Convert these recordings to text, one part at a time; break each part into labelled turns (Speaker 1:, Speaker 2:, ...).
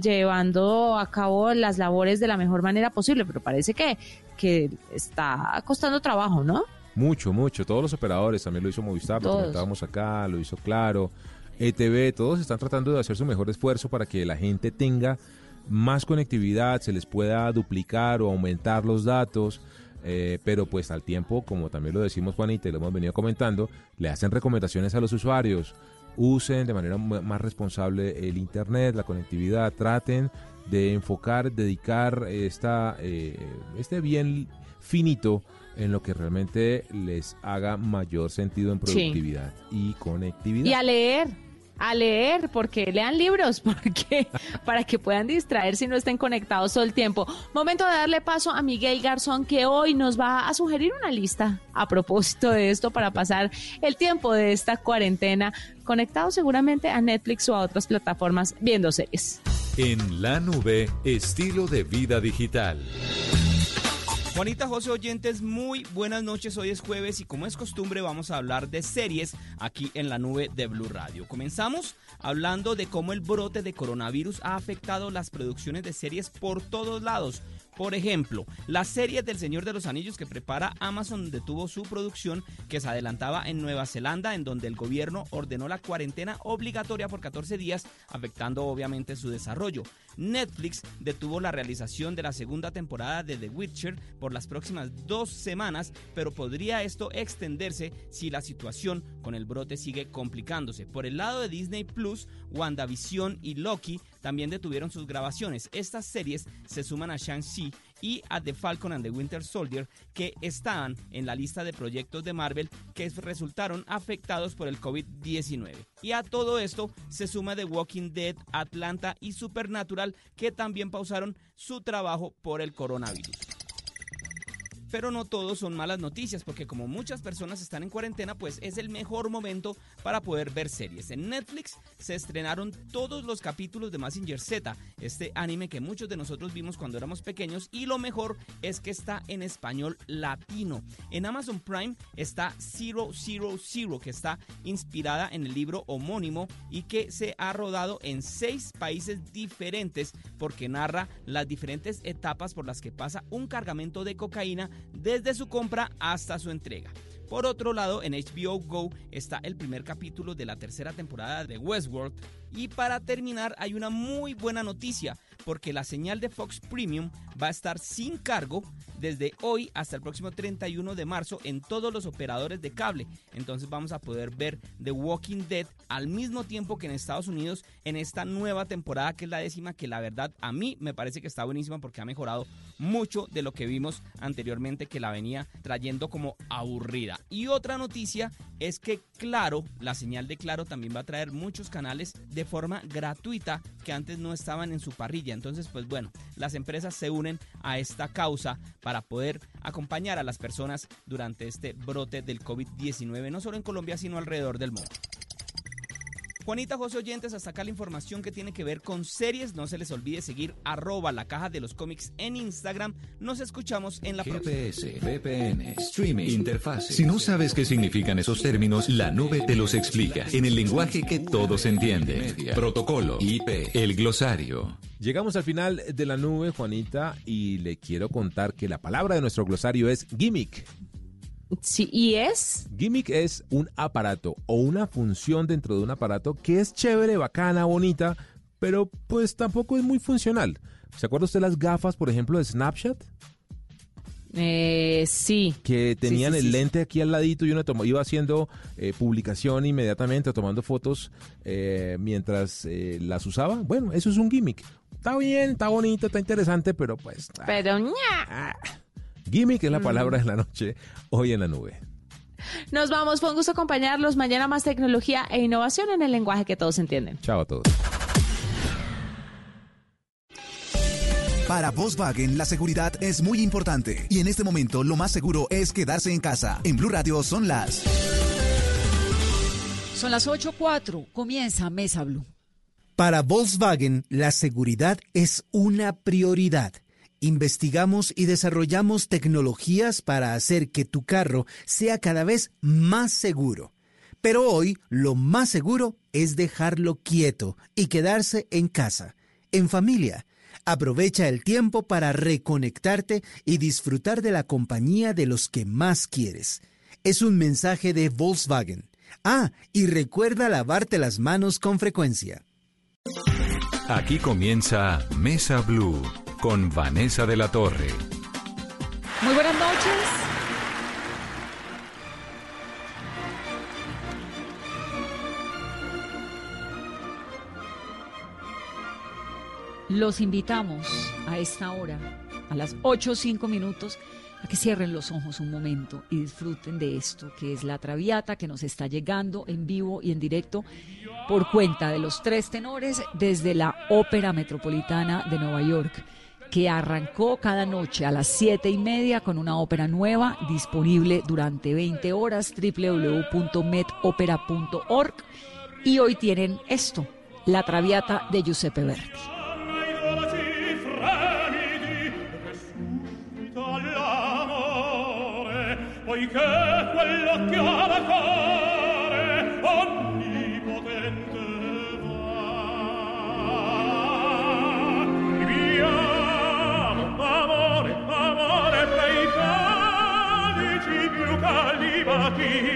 Speaker 1: llevando a cabo las labores de la mejor manera posible, pero parece que, que está costando trabajo, ¿no?
Speaker 2: Mucho, mucho. Todos los operadores, también lo hizo Movistar, lo comentábamos acá, lo hizo Claro, ETV, todos están tratando de hacer su mejor esfuerzo para que la gente tenga más conectividad, se les pueda duplicar o aumentar los datos. Eh, pero pues al tiempo, como también lo decimos Juanita y lo hemos venido comentando, le hacen recomendaciones a los usuarios, usen de manera más responsable el Internet, la conectividad, traten de enfocar, dedicar esta, eh, este bien finito en lo que realmente les haga mayor sentido en productividad y conectividad.
Speaker 1: Y a leer, a leer, porque lean libros, porque para que puedan distraerse y no estén conectados todo el tiempo. Momento de darle paso a Miguel Garzón, que hoy nos va a sugerir una lista a propósito de esto para pasar el tiempo de esta cuarentena conectado seguramente a Netflix o a otras plataformas viendo series.
Speaker 3: En la nube, estilo de vida digital.
Speaker 4: Juanita José Oyentes, muy buenas noches. Hoy es jueves y como es costumbre vamos a hablar de series aquí en la nube de Blue Radio. Comenzamos hablando de cómo el brote de coronavirus ha afectado las producciones de series por todos lados. Por ejemplo, la serie del Señor de los Anillos que prepara Amazon detuvo su producción que se adelantaba en Nueva Zelanda, en donde el gobierno ordenó la cuarentena obligatoria por 14 días, afectando obviamente su desarrollo. Netflix detuvo la realización de la segunda temporada de The Witcher por las próximas dos semanas, pero podría esto extenderse si la situación con el brote sigue complicándose. Por el lado de Disney Plus, WandaVision y Loki también detuvieron sus grabaciones. Estas series se suman a Shang-Chi y a The Falcon and the Winter Soldier, que estaban en la lista de proyectos de Marvel que resultaron afectados por el COVID-19. Y a todo esto se suma The Walking Dead, Atlanta y Supernatural, que también pausaron su trabajo por el coronavirus. Pero no todos son malas noticias, porque como muchas personas están en cuarentena, pues es el mejor momento para poder ver series. En Netflix se estrenaron todos los capítulos de Massinger Z, este anime que muchos de nosotros vimos cuando éramos pequeños, y lo mejor es que está en español latino. En Amazon Prime está Zero Zero Zero, que está inspirada en el libro homónimo y que se ha rodado en seis países diferentes porque narra las diferentes etapas por las que pasa un cargamento de cocaína desde su compra hasta su entrega. Por otro lado, en HBO Go está el primer capítulo de la tercera temporada de Westworld. Y para terminar, hay una muy buena noticia, porque la señal de Fox Premium va a estar sin cargo desde hoy hasta el próximo 31 de marzo en todos los operadores de cable. Entonces vamos a poder ver The Walking Dead al mismo tiempo que en Estados Unidos en esta nueva temporada que es la décima, que la verdad a mí me parece que está buenísima porque ha mejorado mucho de lo que vimos anteriormente que la venía trayendo como aburrida. Y otra noticia es que Claro, la señal de Claro también va a traer muchos canales de forma gratuita que antes no estaban en su parrilla. Entonces, pues bueno, las empresas se unen a esta causa para poder acompañar a las personas durante este brote del COVID-19, no solo en Colombia, sino alrededor del mundo. Juanita José Oyentes, hasta acá la información que tiene que ver con series. No se les olvide seguir arroba la caja de los cómics en Instagram. Nos escuchamos en la
Speaker 3: GPS, VPN, streaming, interfaz. Si no sabes qué significan esos términos, la nube te los explica en el lenguaje que todos entienden. Protocolo, IP, el glosario.
Speaker 2: Llegamos al final de la nube, Juanita, y le quiero contar que la palabra de nuestro glosario es gimmick.
Speaker 1: Sí, ¿y es?
Speaker 2: Gimmick es un aparato o una función dentro de un aparato que es chévere, bacana, bonita, pero pues tampoco es muy funcional. ¿Se acuerda usted las gafas, por ejemplo, de Snapchat?
Speaker 1: Eh, sí.
Speaker 2: Que tenían el lente aquí al ladito y uno iba haciendo eh, publicación inmediatamente, tomando fotos eh, mientras eh, las usaba. Bueno, eso es un gimmick. Está bien, está bonito, está interesante, pero pues...
Speaker 1: Ah. Pero ña.
Speaker 2: Ah. Gimmick es la palabra de la noche hoy en la nube.
Speaker 1: Nos vamos, fue un gusto acompañarlos. Mañana más tecnología e innovación en el lenguaje que todos entienden.
Speaker 2: Chao a todos.
Speaker 5: Para Volkswagen la seguridad es muy importante y en este momento lo más seguro es quedarse en casa. En Blue Radio son las
Speaker 6: Son las 8.04. Comienza Mesa Blue.
Speaker 7: Para Volkswagen la seguridad es una prioridad. Investigamos y desarrollamos tecnologías para hacer que tu carro sea cada vez más seguro. Pero hoy lo más seguro es dejarlo quieto y quedarse en casa. en familia. Aprovecha el tiempo para reconectarte y disfrutar de la compañía de los que más quieres. Es un mensaje de Volkswagen. Ah, y recuerda lavarte las manos con frecuencia.
Speaker 3: Aquí comienza Mesa Blue con Vanessa de la Torre.
Speaker 6: Muy buenas noches. Los invitamos a esta hora, a las 8 o 5 minutos, a que cierren los ojos un momento y disfruten de esto, que es la Traviata que nos está llegando en vivo y en directo por cuenta de los tres tenores desde la Ópera Metropolitana de Nueva York que arrancó cada noche a las siete y media con una ópera nueva disponible durante 20 horas www.metopera.org y hoy tienen esto, La Traviata de Giuseppe Verdi.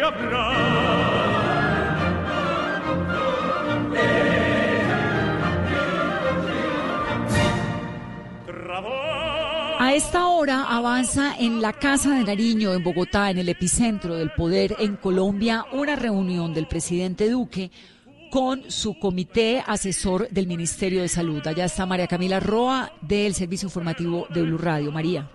Speaker 6: Avrà. A esta hora avanza en la Casa de Nariño, en Bogotá, en el epicentro del poder en Colombia, una reunión del presidente Duque con su comité asesor del Ministerio de Salud. Allá está María Camila Roa del Servicio Informativo de Blue Radio. María.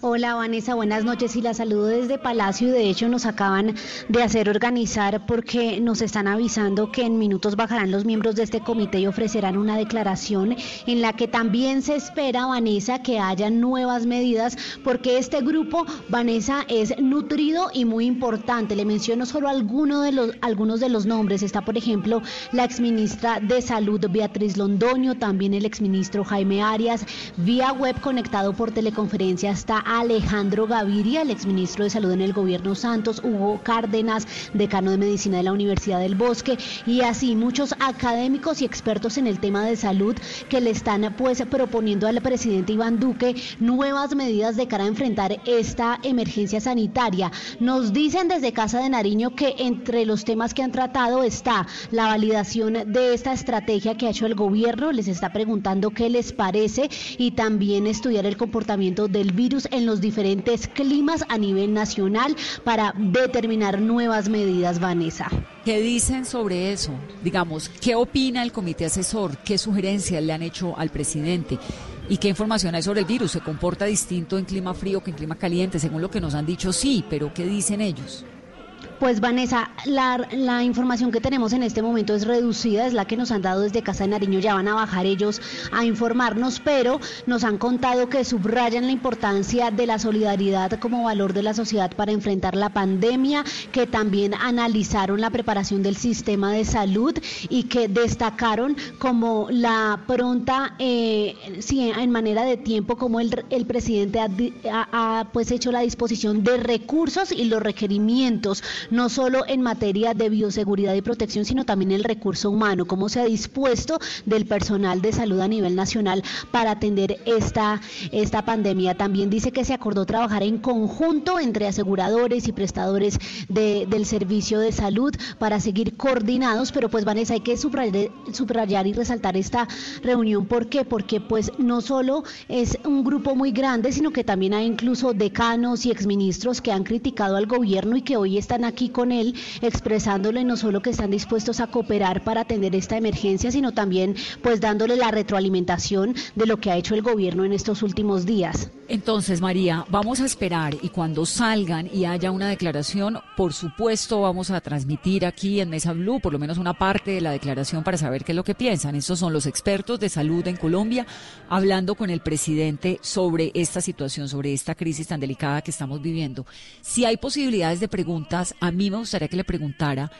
Speaker 8: Hola Vanessa, buenas noches y la saludo desde Palacio de hecho nos acaban de hacer organizar porque nos están avisando que en minutos bajarán los miembros de este comité y ofrecerán una declaración en la que también se espera, Vanessa, que haya nuevas medidas porque este grupo, Vanessa, es nutrido y muy importante. Le menciono solo alguno de los, algunos de los nombres. Está, por ejemplo, la exministra de Salud Beatriz Londoño, también el exministro Jaime Arias, vía web conectado por teleconferencia está Alejandro Gaviria, el exministro de Salud en el gobierno Santos, Hugo Cárdenas, decano de Medicina de la Universidad del Bosque, y así muchos académicos y expertos en el tema de salud que le están pues proponiendo al presidente Iván Duque nuevas medidas de cara a enfrentar esta emergencia sanitaria. Nos dicen desde Casa de Nariño que entre los temas que han tratado está la validación de esta estrategia que ha hecho el gobierno, les está preguntando qué les parece y también estudiar el comportamiento del virus los diferentes climas a nivel nacional para determinar nuevas medidas, Vanessa.
Speaker 6: ¿Qué dicen sobre eso? Digamos, ¿qué opina el comité asesor? ¿Qué sugerencias le han hecho al presidente? ¿Y qué información hay sobre el virus? ¿Se comporta distinto en clima frío que en clima caliente? Según lo que nos han dicho, sí, pero ¿qué dicen ellos?
Speaker 8: Pues Vanessa, la, información que tenemos en este momento es reducida, es la que nos han dado desde Casa de Nariño, ya van a bajar ellos a informarnos, pero nos han contado que subrayan la importancia de la solidaridad como valor de la sociedad para enfrentar la pandemia, que también analizaron la preparación del sistema de salud y que destacaron como la pronta, eh, sí, en manera de tiempo, como el, el presidente ha, ha pues hecho la disposición de recursos y los requerimientos no solo en materia de bioseguridad y protección, sino también el recurso humano, cómo se ha dispuesto del personal de salud a nivel nacional para atender esta, esta pandemia. También dice que se acordó trabajar en conjunto entre aseguradores y prestadores del servicio de salud para seguir coordinados, pero pues Vanessa, hay que subrayar, subrayar y resaltar esta reunión. ¿Por qué? Porque pues no solo es un grupo muy grande, sino que también hay incluso decanos y exministros que han criticado al gobierno y que hoy están aquí aquí con él expresándole no solo que están dispuestos a cooperar para atender esta emergencia, sino también pues dándole la retroalimentación de lo que ha hecho el gobierno en estos últimos días.
Speaker 6: Entonces, María, vamos a esperar y cuando salgan y haya una declaración, por supuesto vamos a transmitir aquí en Mesa Blue por lo menos una parte de la declaración para saber qué es lo que piensan. Estos son los expertos de salud en Colombia hablando con el presidente sobre esta situación, sobre esta crisis tan delicada que estamos viviendo. Si hay posibilidades de preguntas, mí me gustaría que le preguntara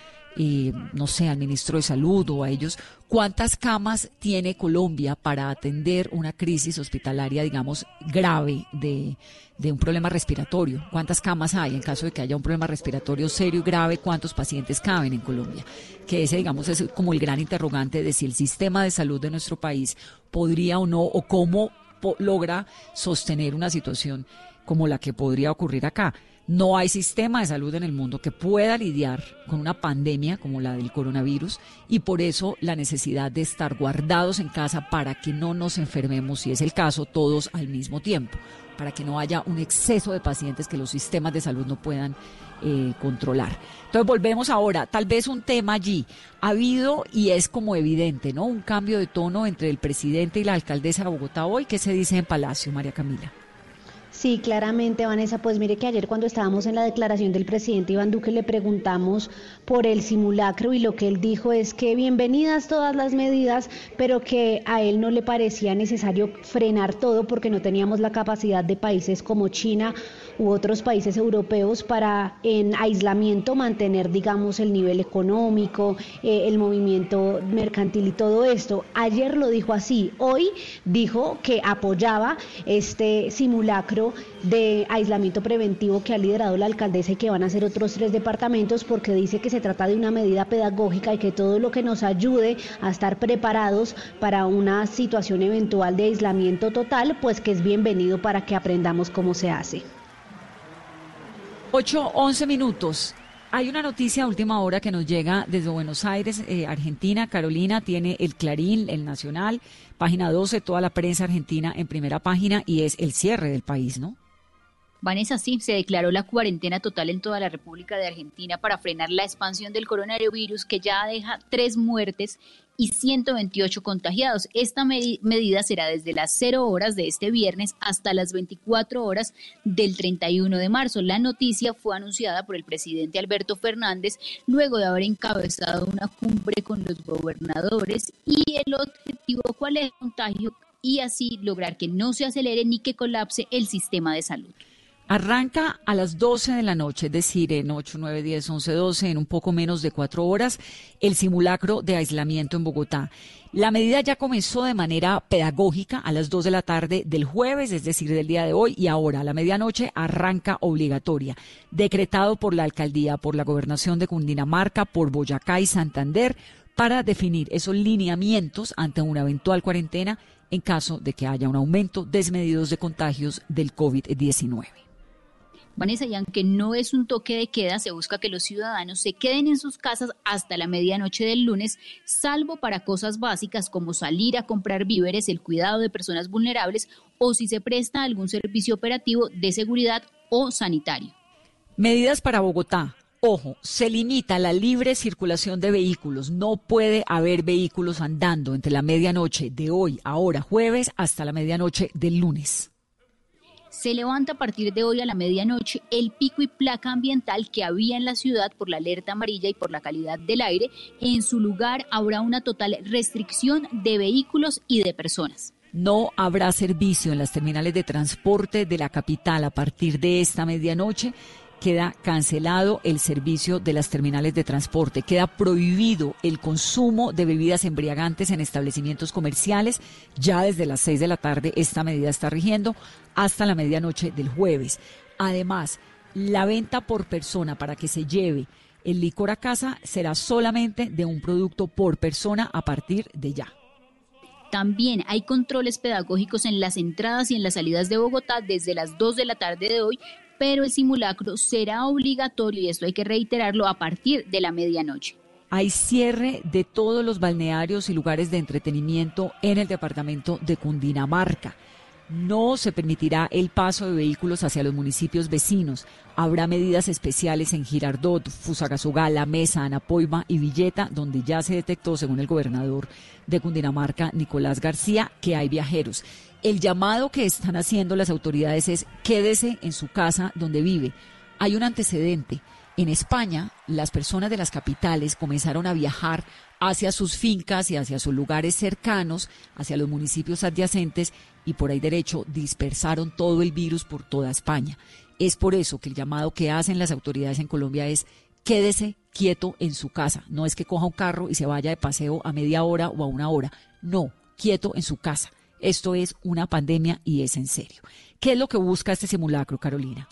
Speaker 6: eh, no sé, al ministro de Salud o a ellos, ¿cuántas camas tiene Colombia para atender una crisis hospitalaria, digamos, grave de, de un problema respiratorio? ¿Cuántas camas hay en caso de que haya un problema respiratorio serio y grave? ¿Cuántos pacientes caben en Colombia? Que ese, digamos, es como el gran interrogante de si el sistema de salud de nuestro país podría o no, o cómo logra sostener una situación como la que podría ocurrir acá. No hay sistema de salud en el mundo que pueda lidiar con una pandemia como la del coronavirus y por eso la necesidad de estar guardados en casa para que no nos enfermemos, si es el caso, todos al mismo tiempo, para que no haya un exceso de pacientes que los sistemas de salud no puedan eh, controlar. Entonces volvemos ahora, tal vez un tema allí. Ha habido, y es como evidente, ¿no? Un cambio de tono entre el presidente y la alcaldesa de Bogotá hoy. ¿Qué se dice en Palacio, María Camila?
Speaker 8: Sí, claramente, Vanessa. Pues mire que ayer cuando estábamos en la declaración del presidente Iván Duque le preguntamos por el simulacro y lo que él dijo es que bienvenidas todas las medidas, pero que a él no le parecía necesario frenar todo porque no teníamos la capacidad de países como China u otros países europeos para en aislamiento mantener, digamos, el nivel económico, eh, el movimiento mercantil y todo esto. Ayer lo dijo así, hoy dijo que apoyaba este simulacro de aislamiento preventivo que ha liderado la alcaldesa y que van a ser otros tres departamentos porque dice que se trata de una medida pedagógica y que todo lo que nos ayude a estar preparados para una situación eventual de aislamiento total, pues que es bienvenido para que aprendamos cómo se hace.
Speaker 6: 8, 11 minutos. Hay una noticia a última hora que nos llega desde Buenos Aires, eh, Argentina. Carolina tiene el Clarín, el Nacional, página 12, toda la prensa argentina en primera página y es el cierre del país, ¿no?
Speaker 9: Vanessa, sí, se declaró la cuarentena total en toda la República de Argentina para frenar la expansión del coronavirus que ya deja tres muertes y 128 contagiados. Esta medida será desde las 0 horas de este viernes hasta las 24 horas del 31 de marzo. La noticia fue anunciada por el presidente Alberto Fernández luego de haber encabezado una cumbre con los gobernadores y el objetivo cuál es el contagio y así lograr que no se acelere ni que colapse el sistema de salud.
Speaker 6: Arranca a las 12 de la noche, es decir, en 8, 9, 10, 11, 12, en un poco menos de cuatro horas, el simulacro de aislamiento en Bogotá. La medida ya comenzó de manera pedagógica a las 2 de la tarde del jueves, es decir, del día de hoy, y ahora a la medianoche arranca obligatoria, decretado por la alcaldía, por la gobernación de Cundinamarca, por Boyacá y Santander, para definir esos lineamientos ante una eventual cuarentena en caso de que haya un aumento desmedidos de contagios del COVID-19.
Speaker 9: Vanessa, y aunque no es un toque de queda, se busca que los ciudadanos se queden en sus casas hasta la medianoche del lunes, salvo para cosas básicas como salir a comprar víveres, el cuidado de personas vulnerables o si se presta algún servicio operativo de seguridad o sanitario.
Speaker 6: Medidas para Bogotá. Ojo, se limita la libre circulación de vehículos. No puede haber vehículos andando entre la medianoche de hoy, ahora jueves, hasta la medianoche del lunes
Speaker 9: se levanta a partir de hoy a la medianoche el pico y placa ambiental que había en la ciudad por la alerta amarilla y por la calidad del aire. En su lugar habrá una total restricción de vehículos y de personas.
Speaker 6: No habrá servicio en las terminales de transporte de la capital a partir de esta medianoche queda cancelado el servicio de las terminales de transporte, queda prohibido el consumo de bebidas embriagantes en establecimientos comerciales. Ya desde las 6 de la tarde esta medida está rigiendo hasta la medianoche del jueves. Además, la venta por persona para que se lleve el licor a casa será solamente de un producto por persona a partir de ya.
Speaker 9: También hay controles pedagógicos en las entradas y en las salidas de Bogotá desde las 2 de la tarde de hoy pero el simulacro será obligatorio, y esto hay que reiterarlo, a partir de la medianoche.
Speaker 6: Hay cierre de todos los balnearios y lugares de entretenimiento en el departamento de Cundinamarca. No se permitirá el paso de vehículos hacia los municipios vecinos. Habrá medidas especiales en Girardot, Fusagasugá, Mesa, Anapoima y Villeta, donde ya se detectó, según el gobernador de Cundinamarca, Nicolás García, que hay viajeros. El llamado que están haciendo las autoridades es quédese en su casa donde vive. Hay un antecedente. En España, las personas de las capitales comenzaron a viajar hacia sus fincas y hacia sus lugares cercanos, hacia los municipios adyacentes y por ahí derecho dispersaron todo el virus por toda España. Es por eso que el llamado que hacen las autoridades en Colombia es quédese quieto en su casa. No es que coja un carro y se vaya de paseo a media hora o a una hora. No, quieto en su casa. Esto es una pandemia y es en serio. ¿Qué es lo que busca este simulacro, Carolina?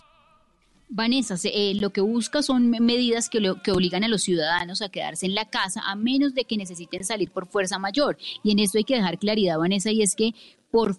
Speaker 9: Vanessa, eh, lo que busca son medidas que, que, obligan a los ciudadanos a quedarse en la casa a menos de que necesiten salir por fuerza mayor. Y en esto hay que dejar claridad, Vanessa, y es que por,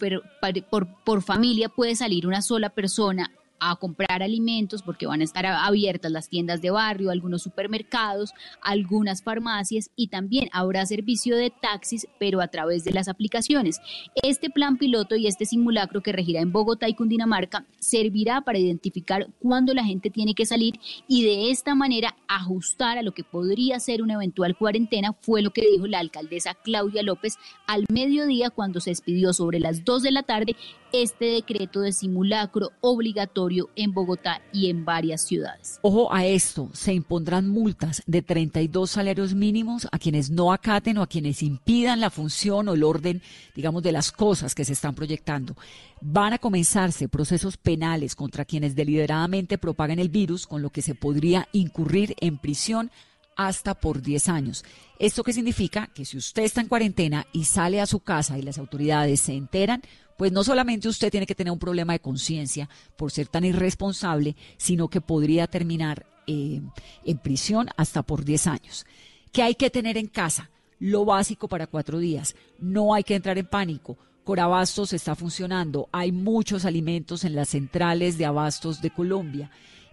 Speaker 9: por familia puede salir una sola persona a comprar alimentos porque van a estar abiertas las tiendas de barrio, algunos supermercados, algunas farmacias y también habrá servicio de taxis, pero a través de las aplicaciones. Este plan piloto y este simulacro que regirá en Bogotá y Cundinamarca servirá para identificar cuándo la gente tiene que salir y de esta manera ajustar a lo que podría ser una eventual cuarentena, fue lo que dijo la alcaldesa Claudia López al mediodía cuando se expidió sobre las 2 de la tarde este decreto de simulacro obligatorio en Bogotá y en varias ciudades.
Speaker 6: Ojo a esto, se impondrán multas de 32 salarios mínimos a quienes no acaten o a quienes impidan la función o el orden, digamos, de las cosas que se están proyectando. Van a comenzarse procesos penales contra quienes deliberadamente propaguen el virus, con lo que se podría incurrir en prisión hasta por 10 años. ¿Esto qué significa? Que si usted está en cuarentena y sale a su casa y las autoridades se enteran, pues no solamente usted tiene que tener un problema de conciencia por ser tan irresponsable, sino que podría terminar eh, en prisión hasta por 10 años. ¿Qué hay que tener en casa? Lo básico para cuatro días. No hay que entrar en pánico. Corabastos está funcionando. Hay muchos alimentos en las centrales de abastos de Colombia.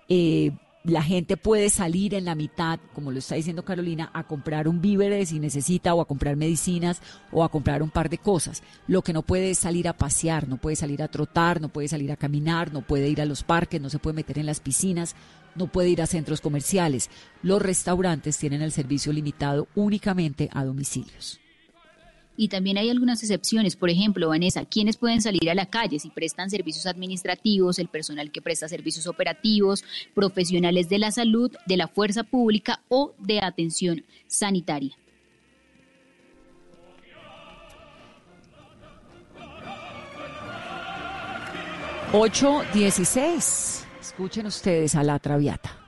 Speaker 6: Eh, la gente puede salir en la mitad, como lo está diciendo Carolina, a comprar un víveres si necesita o a comprar medicinas o a comprar un par de cosas. Lo que no puede es salir a pasear, no puede salir a trotar, no puede salir a caminar, no puede ir a los parques, no se puede meter en las piscinas, no puede ir a centros comerciales. Los restaurantes tienen el servicio limitado únicamente a domicilios.
Speaker 9: Y también hay algunas excepciones, por ejemplo, Vanessa, ¿quiénes pueden salir a la calle si prestan servicios administrativos, el personal que presta servicios operativos, profesionales de la salud, de la fuerza pública o de atención sanitaria?
Speaker 6: Ocho dieciséis. Escuchen ustedes a la Traviata.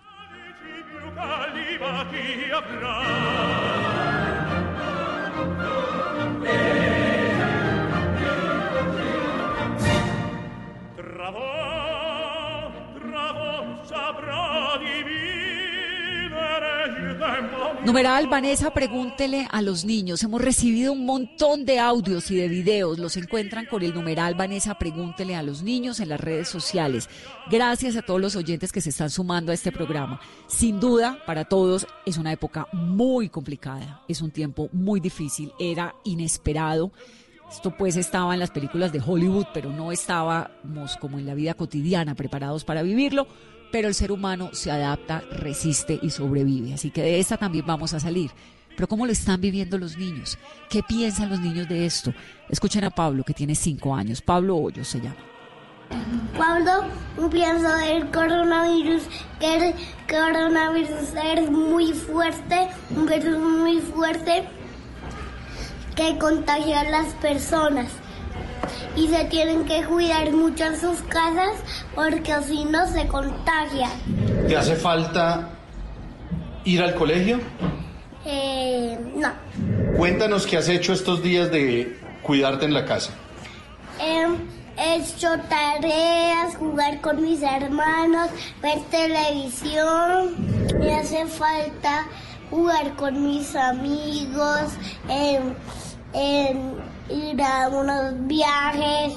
Speaker 6: Numeral, Vanessa, pregúntele a los niños. Hemos recibido un montón de audios y de videos. Los encuentran con el numeral Vanessa, pregúntele a los niños en las redes sociales. Gracias a todos los oyentes que se están sumando a este programa. Sin duda, para todos es una época muy complicada. Es un tiempo muy difícil. Era inesperado. Esto pues estaba en las películas de Hollywood, pero no estábamos como en la vida cotidiana preparados para vivirlo pero el ser humano se adapta, resiste y sobrevive. Así que de esta también vamos a salir. Pero ¿cómo lo están viviendo los niños? ¿Qué piensan los niños de esto? Escuchen a Pablo, que tiene cinco años. Pablo Hoyos se llama.
Speaker 10: Cuando pienso del coronavirus, que el coronavirus es muy fuerte, un virus muy fuerte que contagia a las personas y se tienen que cuidar mucho en sus casas porque así no se contagian.
Speaker 11: ¿Te hace falta ir al colegio?
Speaker 10: Eh, no.
Speaker 11: Cuéntanos qué has hecho estos días de cuidarte en la casa.
Speaker 10: he hecho tareas, jugar con mis hermanos, ver televisión. Me hace falta jugar con mis amigos, ir a unos viajes.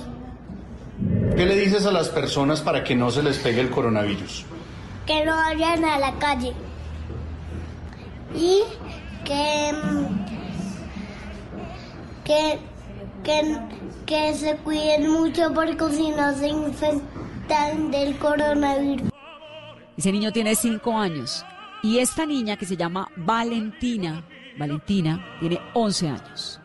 Speaker 11: ¿Qué le dices a las personas para que no se les pegue el coronavirus?
Speaker 10: Que no vayan a la calle. Y que, que, que, que se cuiden mucho porque si no se infectan del coronavirus.
Speaker 6: Ese niño tiene cinco años y esta niña que se llama Valentina, Valentina, tiene 11 años.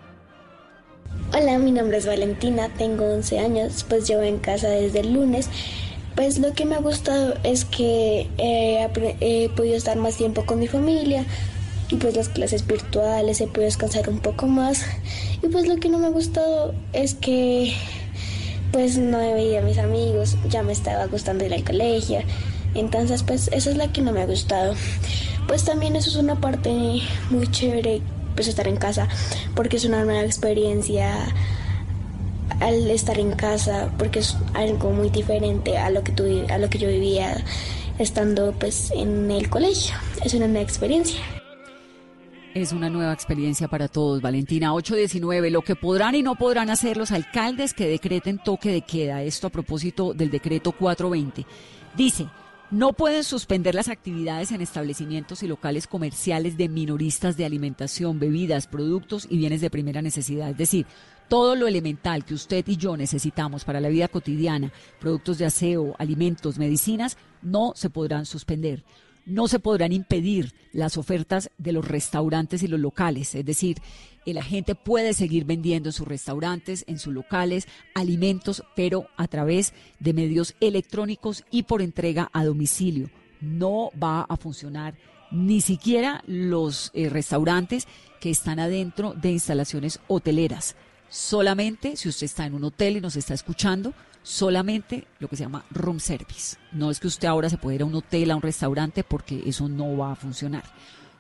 Speaker 12: Hola, mi nombre es Valentina, tengo 11 años, pues llevo en casa desde el lunes. Pues lo que me ha gustado es que he podido estar más tiempo con mi familia y pues las clases virtuales he podido descansar un poco más. Y pues lo que no me ha gustado es que pues no he veía a mis amigos, ya me estaba gustando ir al colegio. Entonces pues eso es lo que no me ha gustado. pues también eso es una parte muy chévere, pues estar en casa, porque es una nueva experiencia al estar en casa, porque es algo muy diferente a lo que, tu, a lo que yo vivía estando pues en el colegio. Es una nueva experiencia.
Speaker 6: Es una nueva experiencia para todos, Valentina. 819, lo que podrán y no podrán hacer los alcaldes que decreten toque de queda. Esto a propósito del decreto 420. Dice, no pueden suspender las actividades en establecimientos y locales comerciales de minoristas de alimentación, bebidas, productos y bienes de primera necesidad. Es decir, todo lo elemental que usted y yo necesitamos para la vida cotidiana, productos de aseo, alimentos, medicinas, no se podrán suspender no se podrán impedir las ofertas de los restaurantes y los locales. Es decir, la gente puede seguir vendiendo en sus restaurantes, en sus locales, alimentos, pero a través de medios electrónicos y por entrega a domicilio. No va a funcionar ni siquiera los eh, restaurantes que están adentro de instalaciones hoteleras. Solamente si usted está en un hotel y nos está escuchando, solamente lo que se llama room service. No es que usted ahora se pueda ir a un hotel, a un restaurante, porque eso no va a funcionar.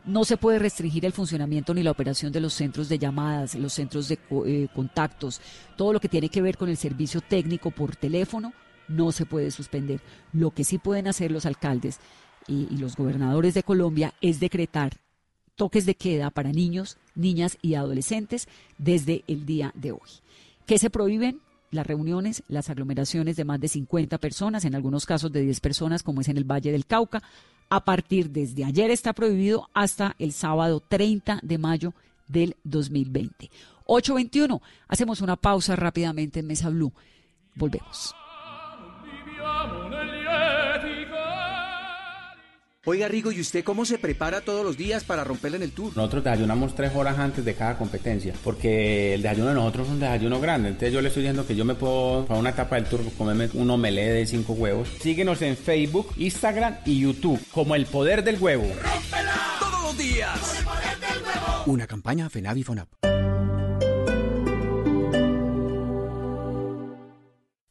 Speaker 6: No se puede restringir el funcionamiento ni la operación de los centros de llamadas, los centros de eh, contactos, todo lo que tiene que ver con el servicio técnico por teléfono, no se puede suspender. Lo que sí pueden hacer los alcaldes y, y los gobernadores de Colombia es decretar toques de queda para niños, niñas y adolescentes desde el día de hoy. ¿Qué se prohíben? las reuniones, las aglomeraciones de más de 50 personas, en algunos casos de 10 personas, como es en el Valle del Cauca. A partir desde ayer está prohibido hasta el sábado 30 de mayo del 2020. 821. Hacemos una pausa rápidamente en Mesa Blue. Volvemos.
Speaker 13: Oiga, Rigo, ¿y usted cómo se prepara todos los días para romperle en el tour?
Speaker 14: Nosotros desayunamos tres horas antes de cada competencia, porque el desayuno de nosotros es un desayuno grande. Entonces yo le estoy diciendo que yo me puedo, para una etapa del tour, comerme un omelette de cinco huevos. Síguenos en Facebook, Instagram y YouTube como El Poder del Huevo.
Speaker 13: Todos los días. El poder del huevo. Una campaña FENAVI FONAP.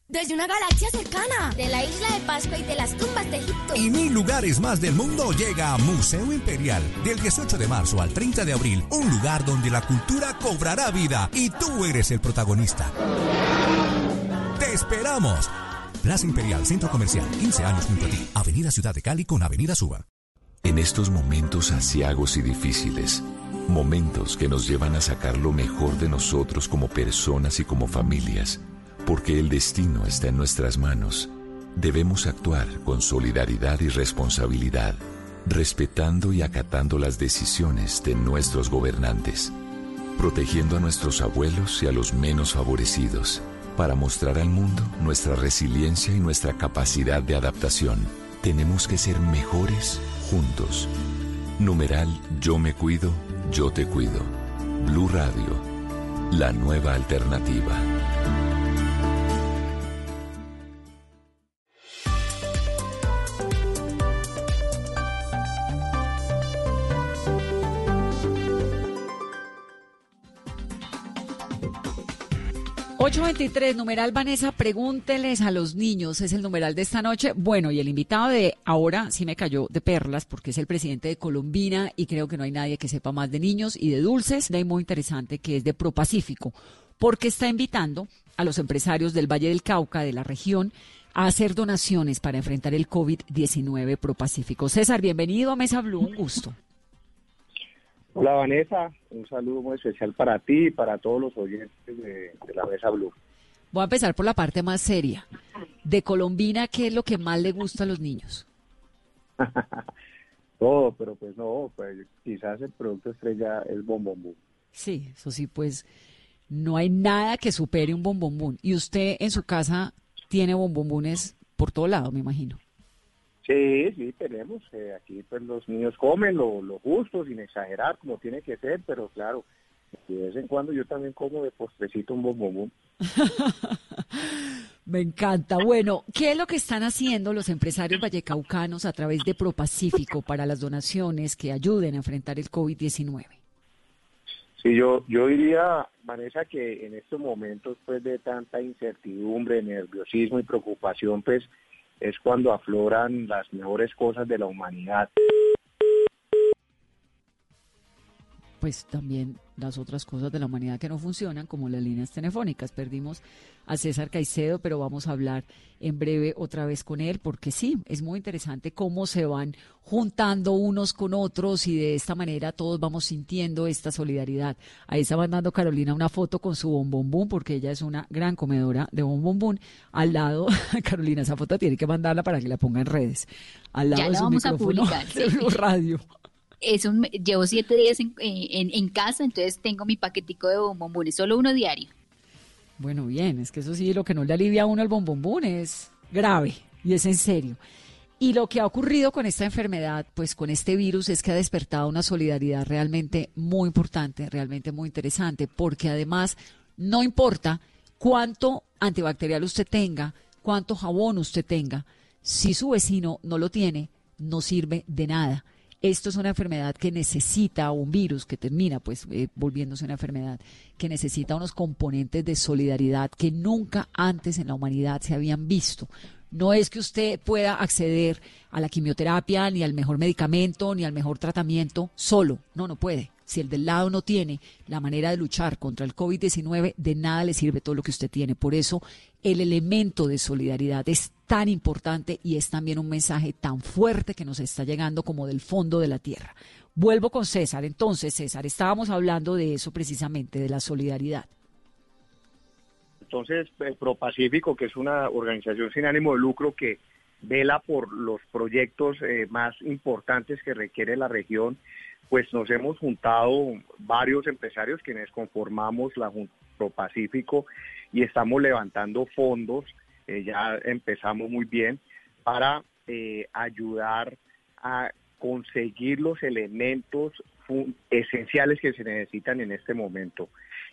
Speaker 15: Desde una galaxia cercana, de la isla de Pascua y de las tumbas de Egipto.
Speaker 16: Y mil lugares más del mundo llega a Museo Imperial. Del 18 de marzo al 30 de abril, un lugar donde la cultura cobrará vida y tú eres el protagonista. ¡Te esperamos! Plaza Imperial, Centro Comercial, 15 años junto a ti. Avenida Ciudad de Cali con Avenida Suba.
Speaker 3: En estos momentos asiagos y difíciles, momentos que nos llevan a sacar lo mejor de nosotros como personas y como familias, porque el destino está en nuestras manos, debemos actuar con solidaridad y responsabilidad, respetando y acatando las decisiones de nuestros gobernantes, protegiendo a nuestros abuelos y a los menos favorecidos, para mostrar al mundo nuestra resiliencia y nuestra capacidad de adaptación. Tenemos que ser mejores juntos. Numeral Yo me cuido, yo te cuido. Blue Radio, la nueva alternativa.
Speaker 6: 823, numeral Vanessa, pregúnteles a los niños, es el numeral de esta noche. Bueno, y el invitado de ahora sí me cayó de perlas porque es el presidente de Colombina y creo que no hay nadie que sepa más de niños y de dulces. Hay muy interesante que es de Propacífico, porque está invitando a los empresarios del Valle del Cauca, de la región, a hacer donaciones para enfrentar el COVID-19 Propacífico. César, bienvenido a Mesa Blue, un gusto.
Speaker 17: Hola Vanessa, un saludo muy especial para ti y para todos los oyentes de, la Mesa Blue.
Speaker 6: Voy a empezar por la parte más seria. De Colombina, ¿qué es lo que más le gusta a los niños?
Speaker 17: Todo, pero pues no, pues quizás el producto estrella es bombombú.
Speaker 6: Sí, eso sí, pues no hay nada que supere un bombombún. Y usted en su casa tiene bombombunes por todo lado, me imagino.
Speaker 17: Sí, sí, tenemos. Eh, aquí pues los niños comen lo, justo, sin exagerar, como tiene que ser, pero claro, de vez en cuando yo también como de postrecito un bombón.
Speaker 6: Me encanta. Bueno, ¿qué es lo que están haciendo los empresarios vallecaucanos a través de ProPacífico para las donaciones que ayuden a enfrentar el COVID-19?
Speaker 17: Sí, yo, yo diría, Vanessa, que en estos momentos pues de tanta incertidumbre, nerviosismo y preocupación, pues es cuando afloran las mejores cosas de la humanidad.
Speaker 6: Pues también las otras cosas de la humanidad que no funcionan, como las líneas telefónicas. Perdimos a César Caicedo, pero vamos a hablar en breve otra vez con él, porque sí, es muy interesante cómo se van juntando unos con otros y de esta manera todos vamos sintiendo esta solidaridad. Ahí está mandando Carolina una foto con su bombombún, porque ella es una gran comedora de bombombún. Al lado, Carolina, esa foto tiene que mandarla para que la ponga en redes. Al lado
Speaker 9: ya
Speaker 6: de su
Speaker 9: vamos a publicar,
Speaker 6: de Radio.
Speaker 9: Es un, llevo siete días en, casa, entonces tengo mi paquetico de bombombones, solo uno diario.
Speaker 6: Bueno, bien, es que eso sí, lo que no le alivia a uno el bombombón es grave y es en serio. Y lo que ha ocurrido con esta enfermedad, pues con este virus, es que ha despertado una solidaridad realmente muy importante, realmente muy interesante, porque además no importa cuánto antibacterial usted tenga, cuánto jabón usted tenga, si su vecino no lo tiene, no sirve de nada esto es una enfermedad que necesita un virus que termina pues eh, volviéndose una enfermedad que necesita unos componentes de solidaridad que nunca antes en la humanidad se habían visto. No es que usted pueda acceder a la quimioterapia, ni al mejor medicamento, ni al mejor tratamiento solo. No, no puede. Si el del lado no tiene la manera de luchar contra el COVID-19, de nada le sirve todo lo que usted tiene. Por eso el elemento de solidaridad es tan importante y es también un mensaje tan fuerte que nos está llegando como del fondo de la tierra. Vuelvo con César. Entonces, César, estábamos hablando de eso precisamente, de la solidaridad.
Speaker 17: Entonces, ProPacífico, que es una organización sin ánimo de lucro que vela por los proyectos eh, más importantes que requiere la región, pues nos hemos juntado varios empresarios quienes conformamos la ProPacífico y estamos levantando fondos eh, ya empezamos muy bien, para eh, ayudar a conseguir los elementos esenciales que se necesitan en este momento,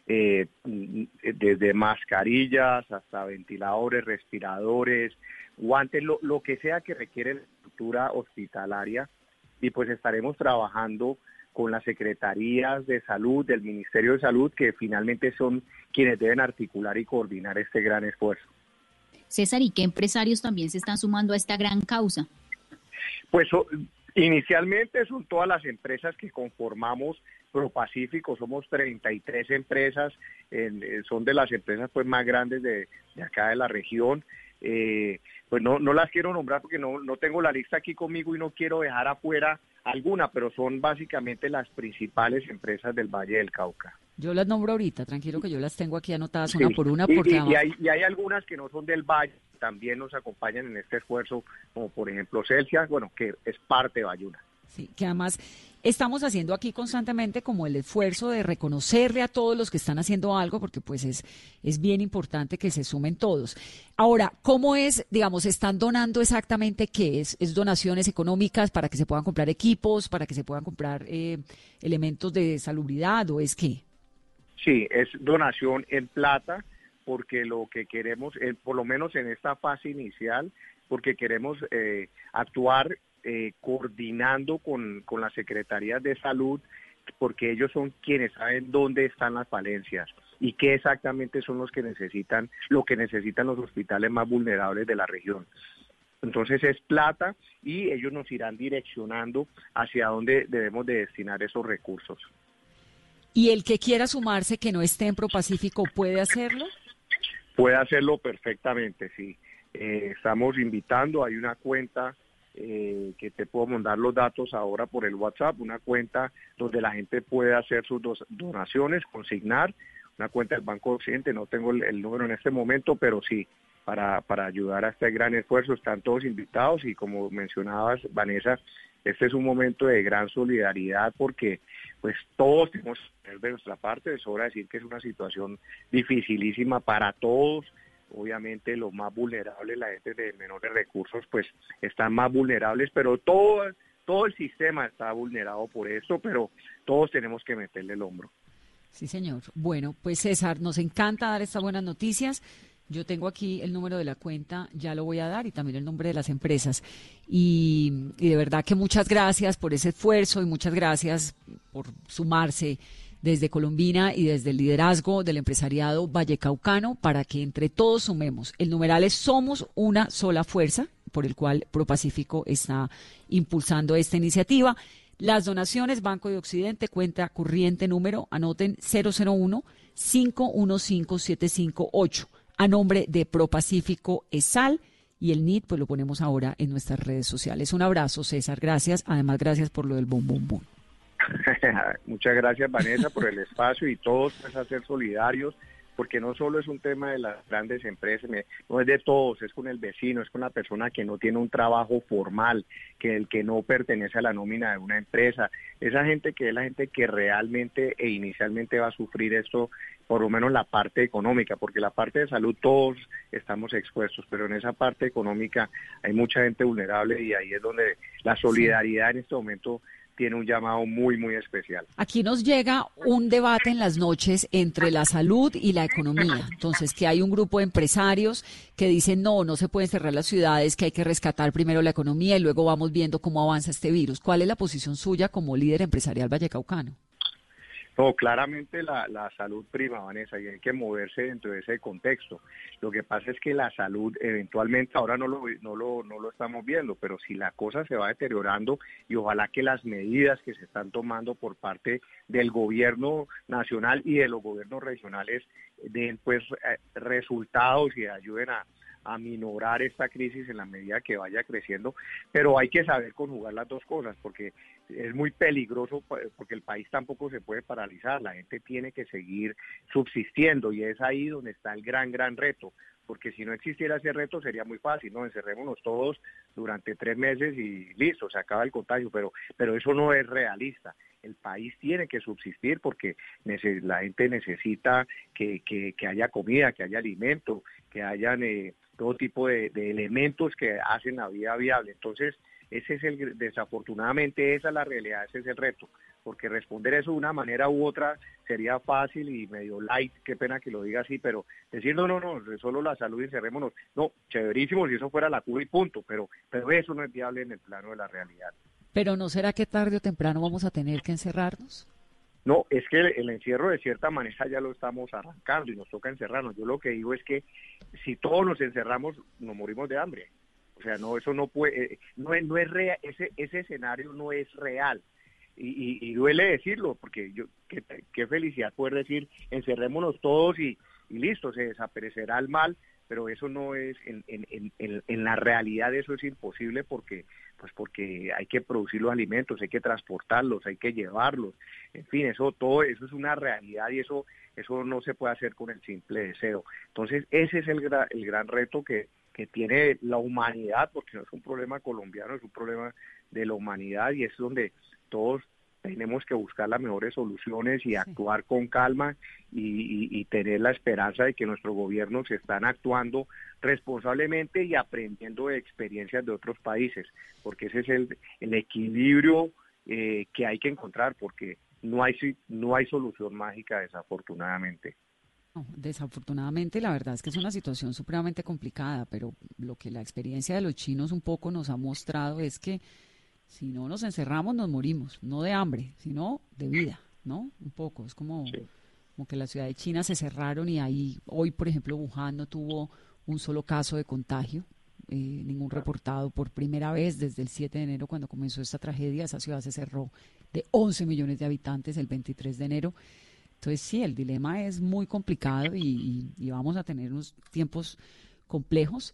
Speaker 17: eh, desde mascarillas hasta ventiladores, respiradores, guantes, lo, lo, que sea que requiere la estructura hospitalaria. Y pues estaremos trabajando con las secretarías de salud del Ministerio de Salud que finalmente son quienes deben articular y coordinar este gran esfuerzo.
Speaker 9: César, ¿y qué empresarios también se están sumando a esta gran causa?
Speaker 17: Pues inicialmente son todas las empresas que conformamos ProPacífico, somos 33 empresas, eh, son de las empresas pues más grandes de, acá de la región. Eh, pues no, no las quiero nombrar porque no, no tengo la lista aquí conmigo y no quiero dejar afuera alguna, pero son básicamente las principales empresas del Valle del Cauca.
Speaker 6: Yo las nombro ahorita, tranquilo que yo las tengo aquí anotadas una por una. Porque
Speaker 17: y, hay, y, hay, algunas que no son del Valle, también nos acompañan en este esfuerzo, como por ejemplo Celsius, bueno, que es parte de Bayuna.
Speaker 6: Sí, que además estamos haciendo aquí constantemente como el esfuerzo de reconocerle a todos los que están haciendo algo, porque pues es, es bien importante que se sumen todos. Ahora, ¿cómo es, digamos, están donando exactamente qué es? ¿Es donaciones económicas para que se puedan comprar equipos, para que se puedan comprar eh, elementos de salubridad o es qué?
Speaker 17: Sí, es donación en plata, porque lo que queremos, eh, por lo menos en esta fase inicial, porque queremos eh, actuar eh, coordinando con, con las secretarías de salud, porque ellos son quienes saben dónde están las falencias y qué exactamente son los que necesitan, lo que necesitan los hospitales más vulnerables de la región. Entonces es plata y ellos nos irán direccionando hacia dónde debemos de destinar esos recursos.
Speaker 6: ¿Y el que quiera sumarse que no esté en ProPacífico puede hacerlo?
Speaker 17: Puede hacerlo perfectamente, sí. Eh, estamos invitando, hay una cuenta eh, que te puedo mandar los datos ahora por el WhatsApp, una cuenta donde la gente puede hacer sus donaciones, consignar, una cuenta del Banco Occidente, no tengo el, número en este momento, pero sí, para, para ayudar a este gran esfuerzo están todos invitados y como mencionabas, Vanessa, este es un momento de gran solidaridad porque pues todos tenemos de nuestra parte, es hora de decir que es una situación dificilísima para todos, obviamente los más vulnerables, la gente de menores recursos, pues están más vulnerables, pero todo, todo el sistema está vulnerado por esto, pero todos tenemos que meterle el hombro.
Speaker 6: Sí, señor. Bueno, pues César, nos encanta dar estas buenas noticias. Yo tengo aquí el número de la cuenta, ya lo voy a dar, y también el nombre de las empresas. Y, de verdad que muchas gracias por ese esfuerzo y muchas gracias por sumarse desde Colombina y desde el liderazgo del empresariado vallecaucano para que entre todos sumemos. El numeral es Somos una sola fuerza, por el cual ProPacífico está impulsando esta iniciativa. Las donaciones, Banco de Occidente, cuenta corriente número, anoten 001 515 a nombre de ProPacífico ESAL y el NIT, pues lo ponemos ahora en nuestras redes sociales. Un abrazo, César, gracias. Además, gracias por lo del bom, bom.
Speaker 17: Muchas gracias, Vanessa, por el espacio y todos pues a ser solidarios porque no solo es un tema de las grandes empresas, no es de todos, es con el vecino, es con la persona que no tiene un trabajo formal, que el que no pertenece a la nómina de una empresa, esa gente que es la gente que realmente e inicialmente va a sufrir esto, por lo menos la parte económica, porque la parte de salud todos estamos expuestos, pero en esa parte económica hay mucha gente vulnerable y ahí es donde la solidaridad en este momento tiene un llamado muy, muy especial.
Speaker 6: Aquí nos llega un debate en las noches entre la salud y la economía. Entonces, que hay un grupo de empresarios que dicen, no, no se pueden cerrar las ciudades, que hay que rescatar primero la economía y luego vamos viendo cómo avanza este virus. ¿Cuál es la posición suya como líder empresarial vallecaucano?
Speaker 17: No, claramente la, la, salud prima, Vanessa, y hay que moverse dentro de ese contexto. Lo que pasa es que la salud eventualmente, ahora no lo, no lo, no lo estamos viendo, pero si la cosa se va deteriorando y ojalá que las medidas que se están tomando por parte del gobierno nacional y de los gobiernos regionales den pues eh, resultados y ayuden a, a minorar esta crisis en la medida que vaya creciendo, pero hay que saber conjugar las dos cosas porque es muy peligroso porque el país tampoco se puede paralizar, la gente tiene que seguir subsistiendo y es ahí donde está el gran, gran reto porque si no existiera ese reto sería muy fácil, ¿no? Encerrémonos todos durante tres meses y listo, se acaba el contagio, pero, pero eso no es realista. El país tiene que subsistir porque la gente necesita que, que, que, haya comida, que haya alimento, que hayan eh, todo tipo de, elementos que hacen la vida viable. Entonces, ese es el, desafortunadamente esa es la realidad, ese es el reto, porque responder eso de una manera u otra sería fácil y medio light, qué pena que lo diga así, pero decir no, no, no, solo la salud y cerrémonos, no, chéverísimo si eso fuera la cura y punto, pero, pero eso no es viable en el plano de la realidad.
Speaker 6: Pero ¿no será que tarde o temprano vamos a tener que encerrarnos?
Speaker 17: No, es que el, encierro de cierta manera ya lo estamos arrancando y nos toca encerrarnos. Yo lo que digo es que si todos nos encerramos, nos morimos de hambre. O sea, no, eso no puede, eh, no es, no es real, ese, ese escenario no es real. Y, duele decirlo, porque yo, qué, qué, felicidad poder decir, encerrémonos todos y, y listo, se desaparecerá el mal, pero eso no es, en, en, en, en la realidad eso es imposible porque pues porque hay que producir los alimentos, hay que transportarlos, hay que llevarlos, en fin, eso todo eso es una realidad y eso eso no se puede hacer con el simple deseo. Entonces, ese es el, el gran reto que, que tiene la humanidad, porque no es un problema colombiano, es un problema de la humanidad y es donde todos tenemos que buscar las mejores soluciones y actuar con calma y, tener la esperanza de que nuestros gobiernos están actuando responsablemente y aprendiendo de experiencias de otros países, porque ese es el, el equilibrio eh, que hay que encontrar, porque no hay, no hay solución mágica desafortunadamente.
Speaker 6: desafortunadamente, la verdad es que es una situación supremamente complicada, pero lo que la experiencia de los chinos un poco nos ha mostrado es que si no nos encerramos, nos morimos, no de hambre, sino de vida, ¿no? Un poco, es como, como que la ciudad de China se cerraron y ahí, hoy, por ejemplo, Wuhan no tuvo un solo caso de contagio, eh, ningún reportado por primera vez desde el 7 de enero cuando comenzó esta tragedia. Esa ciudad se cerró de 11 millones de habitantes el 23 de enero. Entonces sí, el dilema es muy complicado y, y vamos a tener unos tiempos complejos.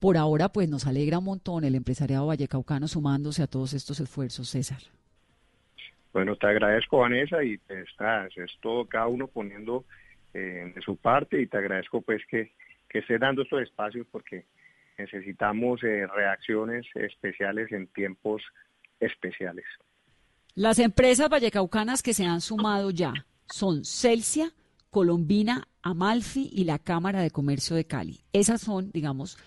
Speaker 6: Por ahora, pues nos alegra un montón el empresariado vallecaucano sumándose a todos estos esfuerzos, César.
Speaker 17: Bueno, te agradezco, Vanessa, y estás, es todo cada uno poniendo eh, de su parte y te agradezco pues que, que estés dando estos espacios porque necesitamos eh, reacciones especiales en tiempos especiales.
Speaker 6: Las empresas vallecaucanas que se han sumado ya son Celsia, Colombina, Amalfi y la Cámara de Comercio de Cali. Esas son, digamos,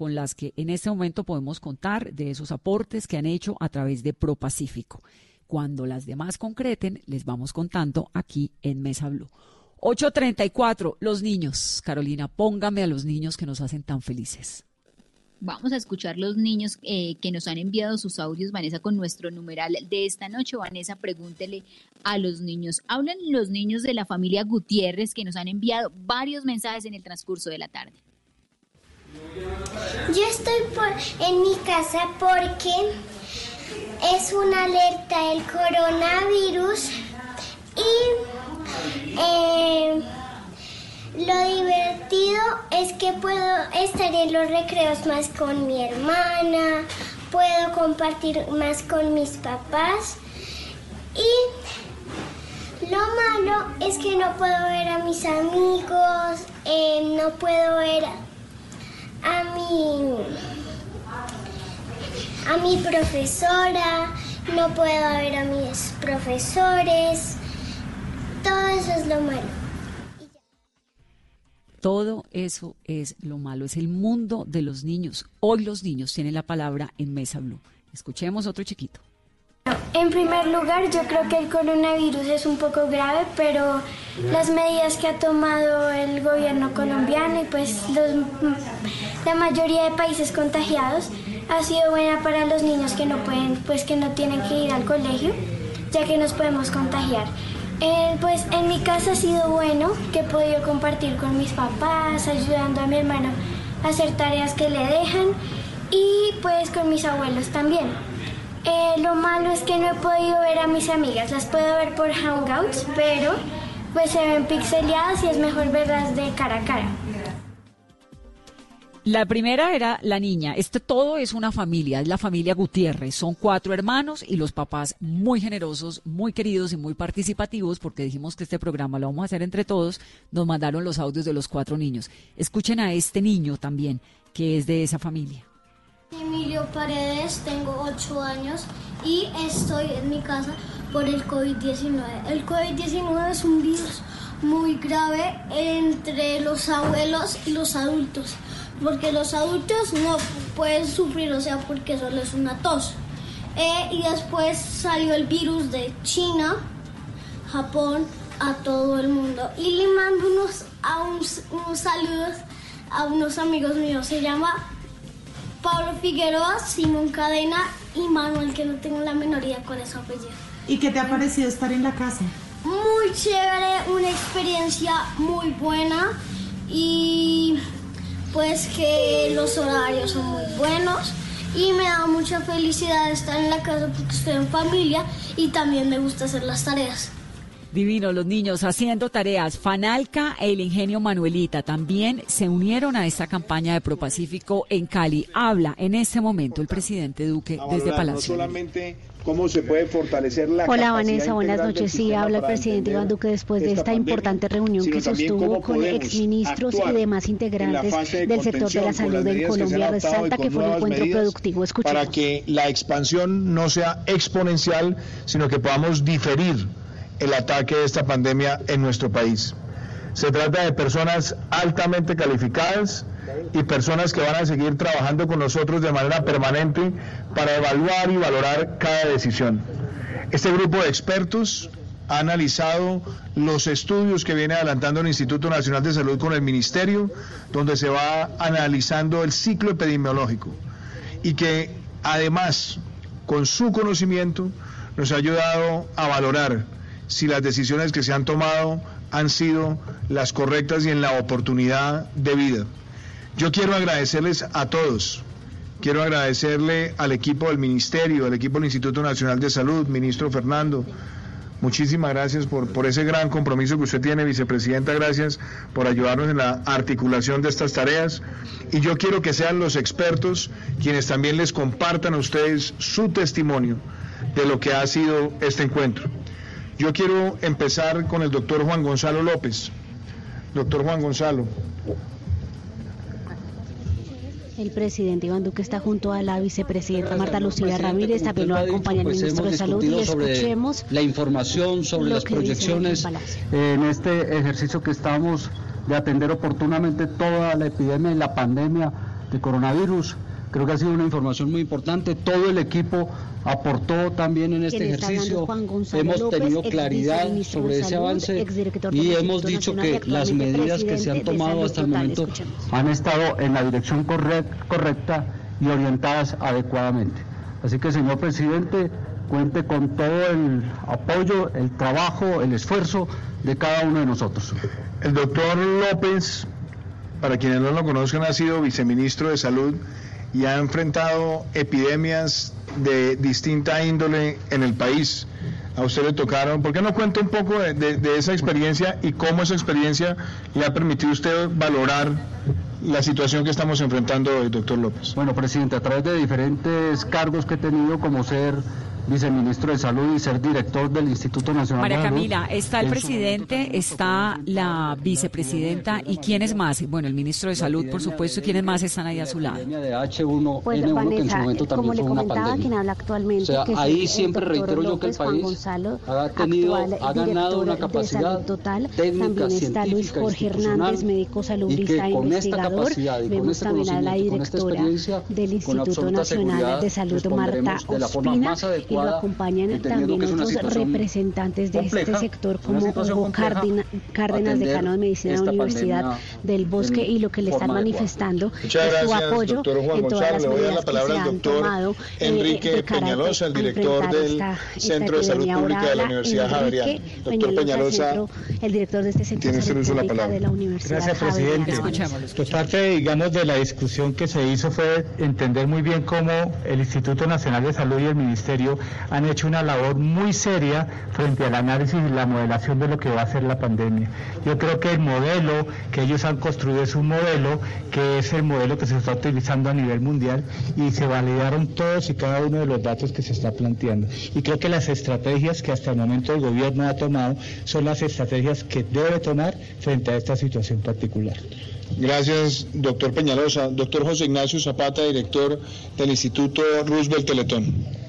Speaker 6: con las que en este momento podemos contar de esos aportes que han hecho a través de ProPacífico. Cuando las demás concreten, les vamos contando aquí en Mesa Blue. 834, los niños. Carolina, póngame a los niños que nos hacen tan felices.
Speaker 9: Vamos a escuchar los niños eh, que nos han enviado sus audios, Vanessa, con nuestro numeral de esta noche. Vanessa, pregúntele a los niños. Hablan los niños de la familia Gutiérrez que nos han enviado varios mensajes en el transcurso de la tarde.
Speaker 10: Yo estoy en mi casa porque es una alerta del coronavirus y eh, lo divertido es que puedo estar en los recreos más con mi hermana, puedo compartir más con mis papás y lo malo es que no puedo ver a mis amigos, eh, no puedo ver a mi a mi profesora, no puedo ver a mis profesores. Todo eso es lo malo.
Speaker 6: Todo eso es lo malo, es el mundo de los niños. Hoy los niños tienen la palabra en Mesa Blue. Escuchemos otro chiquito.
Speaker 10: En primer lugar, yo creo que el coronavirus es un poco grave, pero las medidas que ha tomado el gobierno colombiano y pues la mayoría de países contagiados ha sido buena para los niños que no pueden, pues que no tienen que ir al colegio, ya que nos podemos contagiar. Eh, pues en mi casa ha sido bueno que he podido compartir con mis papás, ayudando a mi hermano a hacer tareas que le dejan y pues con mis abuelos también. Eh, lo malo es que no he podido ver a mis amigas, las puedo ver por Hangouts, pero pues se ven pixeleadas y es mejor verlas de cara a cara.
Speaker 6: La primera era la niña. Este todo es una familia, es la familia Gutiérrez. Son cuatro hermanos y los papás muy generosos, muy queridos y muy participativos, porque dijimos que este programa lo vamos a hacer entre todos. Nos mandaron los audios de los cuatro niños. Escuchen a este niño también, que es de esa familia.
Speaker 10: Emilio Paredes, tengo ocho años y estoy en mi casa por el COVID-19. El COVID-19 es un virus muy grave entre los abuelos y los adultos porque los adultos no pueden sufrir, o sea, porque solo es una tos. Eh, y después salió el virus de China, Japón, a todo el mundo. Y le mando unos, a unos saludos a unos amigos míos. Se llama Pablo Figueroa, Simón Cadena y Manuel, que no tengo la menoría con ese apellido.
Speaker 18: ¿Y qué te ha parecido estar en la casa?
Speaker 10: Muy chévere, una experiencia muy buena y pues que los horarios son muy buenos y me da mucha felicidad estar en la casa porque estoy en familia y también me gusta hacer las tareas.
Speaker 6: Divino, los niños haciendo tareas. Fanalca e el Ingenio Manuelita también se unieron a esta campaña de ProPacífico en Cali. Habla en este momento el presidente Duque desde Palacio.
Speaker 19: No solamente cómo se puede fortalecer la
Speaker 8: Hola Vanessa, buenas noches. Sí, habla el presidente Iván Duque después de esta importante reunión que sostuvo con exministros y demás integrantes del sector de la salud en Colombia. Resalta que fue un encuentro productivo.
Speaker 19: Para que la expansión no sea exponencial, sino que podamos diferir el ataque de esta pandemia en nuestro país. Se trata de personas altamente calificadas y personas que van a seguir trabajando con nosotros de manera permanente para evaluar y valorar cada decisión. Este grupo de expertos ha analizado los estudios que viene adelantando el Instituto Nacional de Salud con el Ministerio, donde se va analizando el ciclo epidemiológico y que además, con su conocimiento, nos ha ayudado a valorar si las decisiones que se han tomado han sido las correctas y en la oportunidad de vida. Yo quiero agradecerles a todos. Quiero agradecerle al equipo del Ministerio, al equipo del Instituto Nacional de Salud, ministro Fernando. Muchísimas gracias por, por ese gran compromiso que usted tiene, vicepresidenta. Gracias por ayudarnos en la articulación de estas tareas. Y yo quiero que sean los expertos quienes también les compartan a ustedes su testimonio de lo que ha sido este encuentro. Yo quiero empezar con el doctor Juan Gonzalo López. Doctor Juan Gonzalo,
Speaker 8: el presidente Iván Duque está junto a la vicepresidenta Marta Lucía Ramírez, también lo acompaña el pues ministro de Salud y escuchemos
Speaker 20: la información sobre las proyecciones en este ejercicio que estamos de atender oportunamente toda la epidemia y la pandemia de coronavirus. Creo que ha sido una información muy importante. Todo el equipo aportó también en este ejercicio. Hemos tenido claridad sobre ese avance y hemos dicho que las medidas que se han tomado hasta el momento han estado en la dirección correcta y orientadas adecuadamente. Así que, señor presidente, cuente con todo el apoyo, el trabajo, el esfuerzo de cada uno de nosotros.
Speaker 19: El doctor López, para quienes no lo conozcan, ha sido viceministro de Salud y ha enfrentado epidemias de distinta índole en el país. A usted le tocaron, ¿por qué no cuenta un poco de, esa experiencia y cómo esa experiencia le ha permitido a usted valorar la situación que estamos enfrentando hoy, doctor López?
Speaker 20: Bueno, presidente, a través de diferentes cargos que he tenido, como ser viceministro de Salud y ser director del Instituto Nacional
Speaker 6: María
Speaker 20: de Salud.
Speaker 6: Camila, está el presidente, está la vicepresidenta y quiénes más. Bueno, el ministro de Salud, por supuesto, y quiénes más están ahí a su lado.
Speaker 20: de H1N1
Speaker 8: pues,
Speaker 20: que en su momento
Speaker 8: como
Speaker 20: también
Speaker 8: le
Speaker 20: fue una
Speaker 8: comentaba
Speaker 20: pandemia.
Speaker 8: quien habla actualmente,
Speaker 20: O sea,
Speaker 8: que
Speaker 20: ahí siempre reitero yo que el país
Speaker 8: Gonzalo,
Speaker 20: ha tenido,
Speaker 8: actual
Speaker 20: ha ganado una
Speaker 8: de
Speaker 20: capacidad
Speaker 8: salud total.
Speaker 20: técnica,
Speaker 8: También está Luis Jorge Hernández, médico
Speaker 20: que
Speaker 8: e
Speaker 20: con esta
Speaker 8: investigador.
Speaker 20: capacidad y con
Speaker 8: Vemos
Speaker 20: este
Speaker 8: también a la directora del Instituto Nacional de Salud, Marta
Speaker 20: responderemos de la
Speaker 8: lo acompañan también otros representantes de
Speaker 20: compleja,
Speaker 8: este sector como Hugo Cárdenas,
Speaker 20: atender
Speaker 8: decano de Medicina de la Universidad del Bosque y lo que le están manifestando
Speaker 19: Muchas
Speaker 8: es su
Speaker 19: gracias,
Speaker 8: apoyo
Speaker 19: doctor Juan
Speaker 8: en todas las
Speaker 19: Le voy a dar la
Speaker 8: medidas que
Speaker 19: palabra
Speaker 8: se
Speaker 19: al
Speaker 8: han
Speaker 19: doctor
Speaker 8: tomado
Speaker 19: Enrique
Speaker 8: de cara
Speaker 19: Peñalosa, el director del
Speaker 8: esta- esta
Speaker 19: Centro de Salud. Pública de la Universidad Javeriana. Doctor
Speaker 8: Peñalosa, el director de este Centro
Speaker 19: tiene
Speaker 8: de
Speaker 19: usted
Speaker 8: Salud
Speaker 19: la
Speaker 8: Pública
Speaker 19: palabra.
Speaker 8: de la Universidad
Speaker 20: Gracias,
Speaker 8: Javeriana.
Speaker 20: presidente. Pues parte, digamos, de la discusión que se hizo fue entender muy bien cómo el Instituto Nacional de Salud y el Ministerio han hecho una labor muy seria frente al análisis y la modelación de lo que va a ser la pandemia. Yo creo que el modelo que ellos han construido es un modelo que es el modelo que se está utilizando a nivel mundial y se validaron todos y cada uno de los datos que se está planteando. Y creo que las estrategias que hasta el momento el gobierno ha tomado son las estrategias que debe tomar frente a esta situación particular.
Speaker 19: Gracias, doctor Peñalosa. Doctor José Ignacio Zapata, director del Instituto Roosevelt Teletón.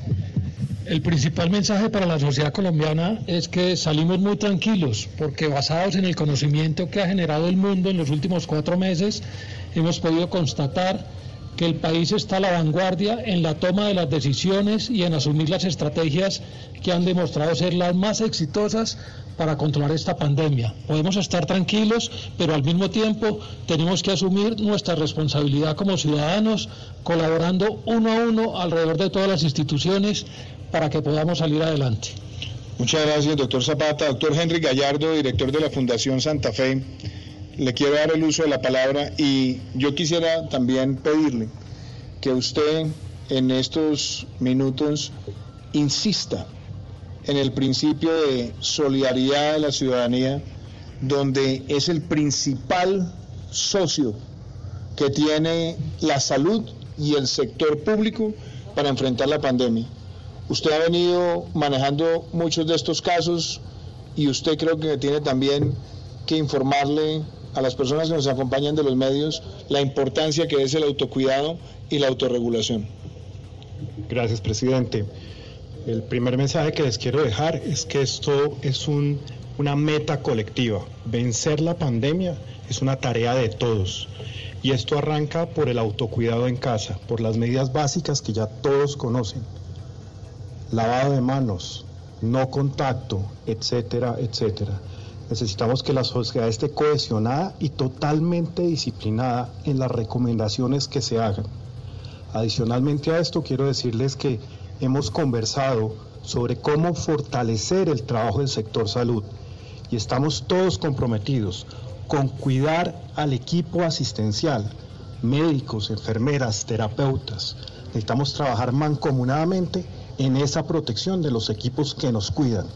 Speaker 21: El principal mensaje para la sociedad colombiana es que salimos muy tranquilos porque basados en el conocimiento que ha generado el mundo en los últimos cuatro meses, hemos podido constatar que el país está a la vanguardia en la toma de las decisiones y en asumir las estrategias que han demostrado ser las más exitosas para controlar esta pandemia. Podemos estar tranquilos, pero al mismo tiempo tenemos que asumir nuestra responsabilidad como ciudadanos, colaborando uno a uno alrededor de todas las instituciones para que podamos salir adelante.
Speaker 19: Muchas gracias, doctor Zapata. Doctor Henry Gallardo, director de la Fundación Santa Fe, le quiero dar el uso de la palabra y yo quisiera también pedirle que usted en estos minutos insista en el principio de solidaridad de la ciudadanía, donde es el principal socio que tiene la salud y el sector público para enfrentar la pandemia. Usted ha venido manejando muchos de estos casos y usted creo que tiene también que informarle a las personas que nos acompañan de los medios la importancia que es el autocuidado y la autorregulación.
Speaker 22: Gracias, presidente. El primer mensaje que les quiero dejar es que esto es un- una meta colectiva. Vencer la pandemia es una tarea de todos. Y esto arranca por el autocuidado en casa, por las medidas básicas que ya todos conocen. Lavado de manos, no contacto, etcétera, etcétera. Necesitamos que la sociedad esté cohesionada y totalmente disciplinada en las recomendaciones que se hagan. Adicionalmente a esto, quiero decirles que hemos conversado sobre cómo fortalecer el trabajo del sector salud y estamos todos comprometidos con cuidar al equipo asistencial, médicos, enfermeras, terapeutas. Necesitamos trabajar mancomunadamente en esa protección de los equipos que nos cuidan.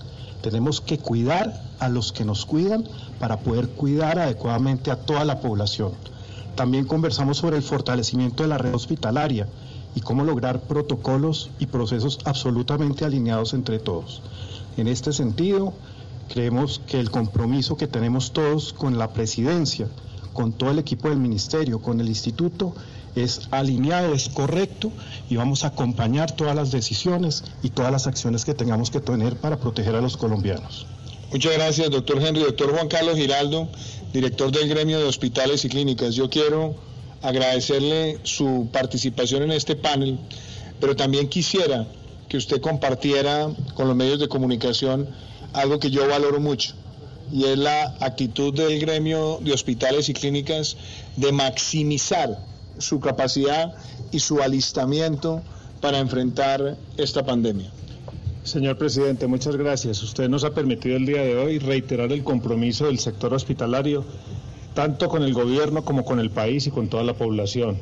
Speaker 22: Tenemos que cuidar a los que nos cuidan para poder cuidar adecuadamente a toda la población. También conversamos sobre el fortalecimiento de la red hospitalaria y cómo lograr protocolos y procesos absolutamente alineados entre todos. En este sentido, creemos que el compromiso que tenemos todos con la presidencia, con todo el equipo del ministerio, con el instituto, es alineado, es correcto y vamos a acompañar todas las decisiones y todas las acciones que tengamos que tener para proteger a los colombianos.
Speaker 19: Muchas gracias, doctor Henry. Doctor Juan Carlos Giraldo, director del gremio de hospitales y clínicas. Yo quiero agradecerle su participación en este panel, pero también quisiera que usted compartiera con los medios de comunicación algo que yo valoro mucho, y es la actitud del gremio de hospitales y clínicas de maximizar su capacidad y su alistamiento para enfrentar esta pandemia.
Speaker 22: Señor presidente, muchas gracias. Usted nos ha permitido el día de hoy reiterar el compromiso del sector hospitalario, tanto con el gobierno como con el país y con toda la población.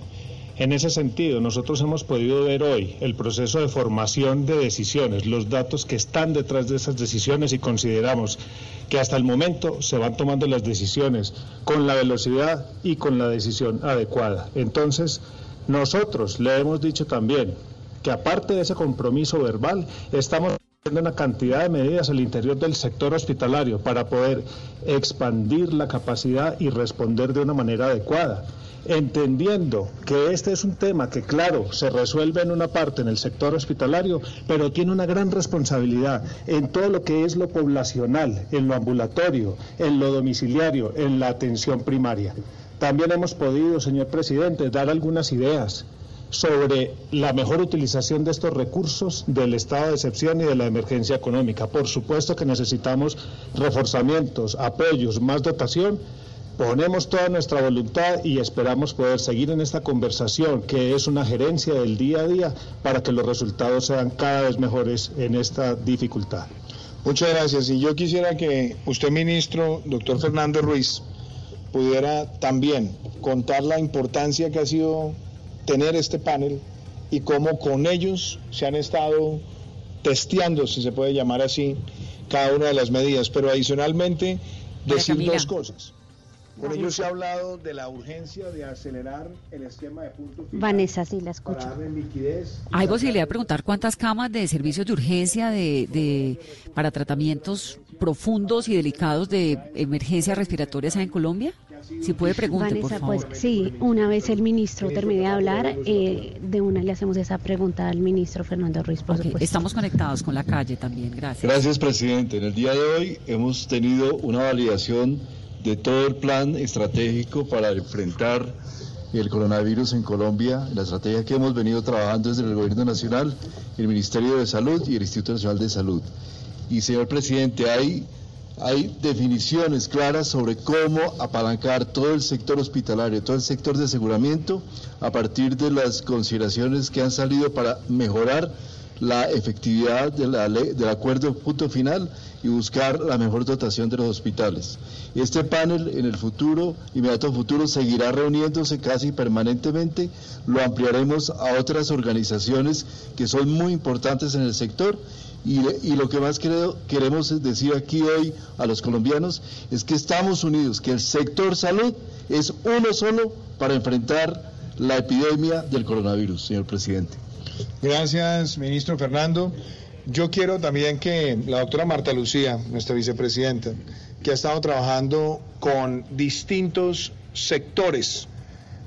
Speaker 22: En ese sentido, nosotros hemos podido ver hoy el proceso de formación de decisiones, los datos que están detrás de esas decisiones y consideramos que hasta el momento se van tomando las decisiones con la velocidad y con la decisión adecuada. Entonces, nosotros le hemos dicho también que aparte de ese compromiso verbal, estamos una cantidad de medidas al interior del sector hospitalario para poder expandir la capacidad y responder de una manera adecuada entendiendo que este es un tema que, claro, se resuelve en una parte en el sector hospitalario, pero tiene una gran responsabilidad en todo lo que es lo poblacional, en lo ambulatorio, en lo domiciliario, en la atención primaria. También hemos podido, señor presidente, dar algunas ideas sobre la mejor utilización de estos recursos del estado de excepción y de la emergencia económica. Por supuesto que necesitamos reforzamientos, apoyos, más dotación, Ponemos toda nuestra voluntad y esperamos poder seguir en esta conversación, que es una gerencia del día a día, para que los resultados sean cada vez mejores en esta dificultad.
Speaker 19: Muchas gracias. Y yo quisiera que usted, ministro, doctor Fernando Ruiz, pudiera también contar la importancia que ha sido tener este panel y cómo con ellos se han estado testeando, si se puede llamar así, cada una de las medidas. Pero adicionalmente, decir dos cosas. Con ellos se ha hablado de la urgencia de acelerar el esquema de puntos
Speaker 8: Vanessa, sí la escucho.
Speaker 6: ¿Hay posibilidad de preguntar cuántas camas de servicios de urgencia de, de, para tratamientos profundos y delicados de emergencias respiratorias hay en Colombia? Si puede preguntar,
Speaker 8: Vanessa, pues sí, una vez el ministro termine de hablar, eh, de una le hacemos esa pregunta al ministro Fernando Ruiz, por
Speaker 6: Estamos conectados con la calle también, gracias.
Speaker 23: Gracias, presidente. En el día de hoy hemos tenido una validación de todo el plan estratégico para enfrentar el coronavirus en Colombia, la estrategia que hemos venido trabajando desde el Gobierno Nacional, el Ministerio de Salud y el Instituto Nacional de Salud. Y señor presidente, hay, hay definiciones claras sobre cómo apalancar todo el sector hospitalario, todo el sector de aseguramiento, a partir de las consideraciones que han salido para mejorar la efectividad del acuerdo punto final y buscar la mejor dotación de los hospitales. Este panel en el futuro, inmediato futuro, seguirá reuniéndose casi permanentemente, lo ampliaremos a otras organizaciones que son muy importantes en el sector y, y, lo que más creo, queremos decir aquí hoy a los colombianos es que estamos unidos, que el sector salud es uno solo para enfrentar la epidemia del coronavirus, señor presidente.
Speaker 19: Gracias, ministro Fernando. Yo quiero también que la doctora Marta Lucía, nuestra vicepresidenta, que ha estado trabajando con distintos sectores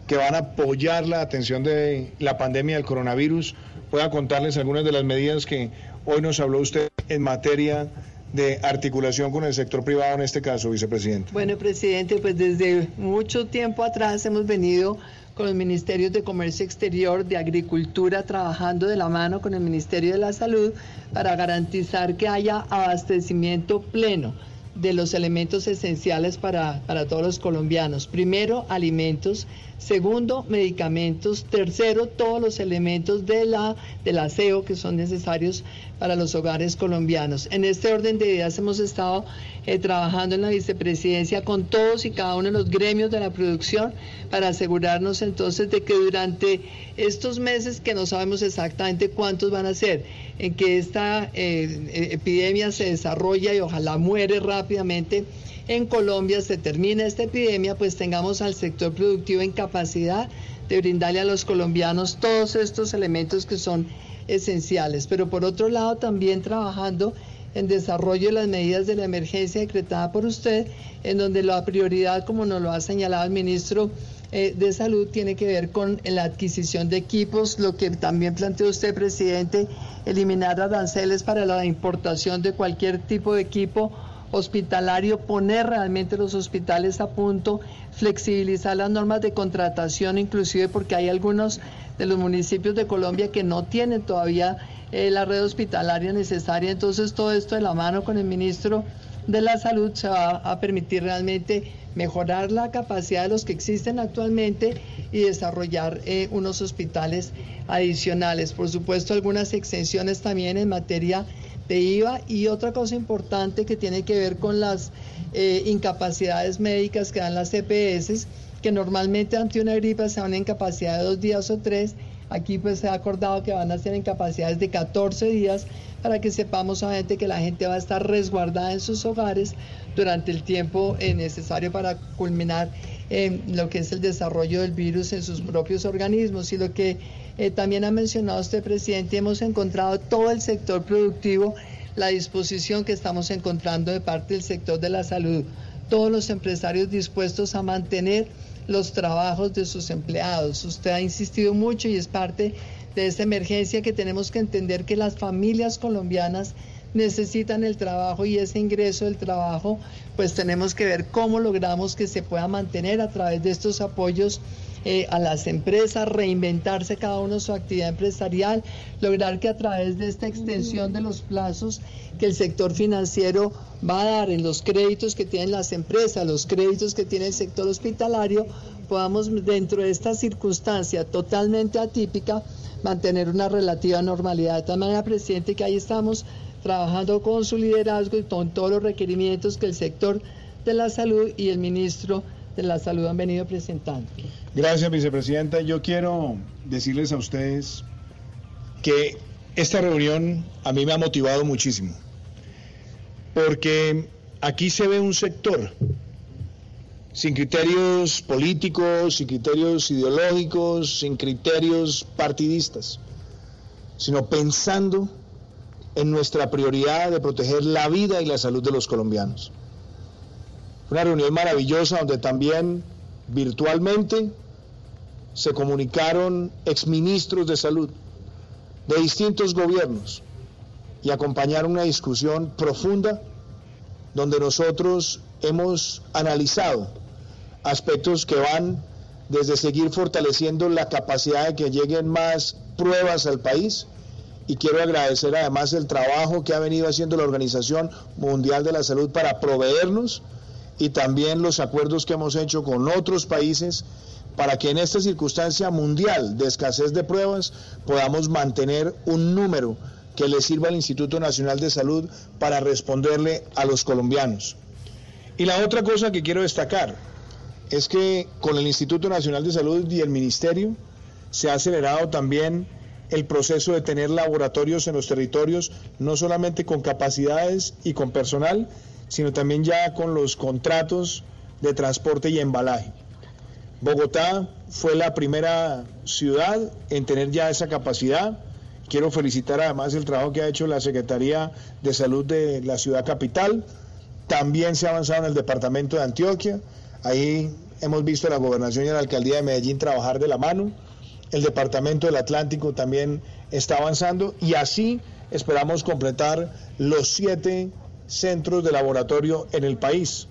Speaker 19: que van a apoyar la atención de la pandemia del coronavirus, pueda contarles algunas de las medidas que hoy nos habló usted en materia de articulación con el sector privado en este caso, vicepresidente.
Speaker 24: Bueno, presidente, pues desde mucho tiempo atrás hemos venido con los ministerios de Comercio Exterior, de Agricultura, trabajando de la mano con el Ministerio de la Salud para garantizar que haya abastecimiento pleno de los elementos esenciales para, para todos los colombianos. Primero, alimentos. Segundo, medicamentos. Tercero, todos los elementos de la, del aseo que son necesarios para los hogares colombianos. En este orden de ideas hemos estado eh, trabajando en la vicepresidencia con todos y cada uno de los gremios de la producción para asegurarnos entonces de que durante estos meses que no sabemos exactamente cuántos van a ser, en que esta eh, eh, epidemia se desarrolla y ojalá muere rápidamente, en Colombia se termina esta epidemia, pues tengamos al sector productivo en capacidad de brindarle a los colombianos todos estos elementos que son esenciales. Pero por otro lado, también trabajando en desarrollo de las medidas de la emergencia decretada por usted, en donde la prioridad, como nos lo ha señalado el ministro eh, de Salud, tiene que ver con la adquisición de equipos, lo que también planteó usted, presidente, eliminar aranceles para la importación de cualquier tipo de equipo hospitalario, poner realmente los hospitales a punto, flexibilizar las normas de contratación, inclusive porque hay algunos de los municipios de Colombia que no tienen todavía eh, la red hospitalaria necesaria. Entonces todo esto de la mano con el ministro de la Salud se va a permitir realmente mejorar la capacidad de los que existen actualmente y desarrollar eh, unos hospitales adicionales. Por supuesto, algunas exenciones también en materia de IVA y otra cosa importante que tiene que ver con las eh, incapacidades médicas que dan las CPS, que normalmente ante una gripa se van en capacidad de dos días o tres, aquí pues se ha acordado que van a ser en capacidades de 14 días para que sepamos obviamente que la gente va a estar resguardada en sus hogares durante el tiempo eh, necesario para culminar eh, lo que es el desarrollo del virus en sus propios organismos. Y lo que eh, también ha mencionado usted, presidente, hemos encontrado todo el sector productivo, la disposición que estamos encontrando de parte del sector de la salud, todos los empresarios dispuestos a mantener los trabajos de sus empleados. Usted ha insistido mucho y es parte de esta emergencia que tenemos que entender que las familias colombianas necesitan el trabajo y ese ingreso del trabajo, pues tenemos que ver cómo logramos que se pueda mantener a través de estos apoyos eh, a las empresas, reinventarse cada uno su actividad empresarial, lograr que a través de esta extensión de los plazos que el sector financiero va a dar en los créditos que tienen las empresas, los créditos que tiene el sector hospitalario, podamos dentro de esta circunstancia totalmente atípica mantener una relativa normalidad. De tal manera, presidente, que ahí estamos trabajando con su liderazgo y con todos los requerimientos que el sector de la salud y el ministro la salud han venido presentando.
Speaker 19: Gracias, vicepresidenta. Yo quiero decirles a ustedes que esta reunión a mí me ha motivado muchísimo, porque aquí se ve un sector sin criterios políticos, sin criterios ideológicos, sin criterios partidistas, sino pensando en nuestra prioridad de proteger la vida y la salud de los colombianos. Una reunión maravillosa donde también virtualmente se comunicaron exministros de salud de distintos gobiernos y acompañaron una discusión profunda donde nosotros hemos analizado aspectos que van desde seguir fortaleciendo la capacidad de que lleguen más pruebas al país, y quiero agradecer además el trabajo que ha venido haciendo la Organización Mundial de la Salud para proveernos y también los acuerdos que hemos hecho con otros países para que en esta circunstancia mundial de escasez de pruebas podamos mantener un número que le sirva al Instituto Nacional de Salud para responderle a los colombianos. Y la otra cosa que quiero destacar es que con el Instituto Nacional de Salud y el Ministerio se ha acelerado también el proceso de tener laboratorios en los territorios, no solamente con capacidades y con personal, sino también ya con los contratos de transporte y embalaje. Bogotá fue la primera ciudad en tener ya esa capacidad. Quiero felicitar además el trabajo que ha hecho la Secretaría de Salud de la ciudad capital. También se ha avanzado en el departamento de Antioquia. Ahí hemos visto a la gobernación y a la alcaldía de Medellín trabajar de la mano el Departamento del Atlántico también está avanzando y así esperamos completar los siete centros de laboratorio en el país.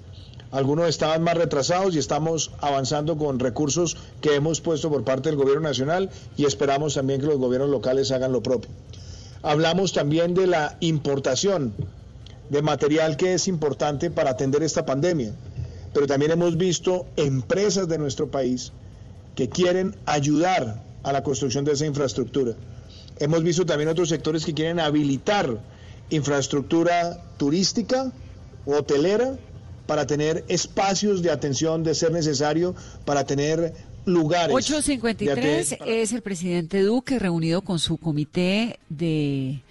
Speaker 19: Algunos estaban más retrasados y estamos avanzando con recursos que hemos puesto por parte del gobierno nacional y esperamos también que los gobiernos locales hagan lo propio. Hablamos también de la importación de material que es importante para atender esta pandemia, pero también hemos visto empresas de nuestro país que quieren ayudar a la construcción de esa infraestructura. Hemos visto también otros sectores que quieren habilitar infraestructura turística hotelera para tener espacios de atención de ser necesario, para tener lugares.
Speaker 6: 853 es el presidente Duque reunido con su comité de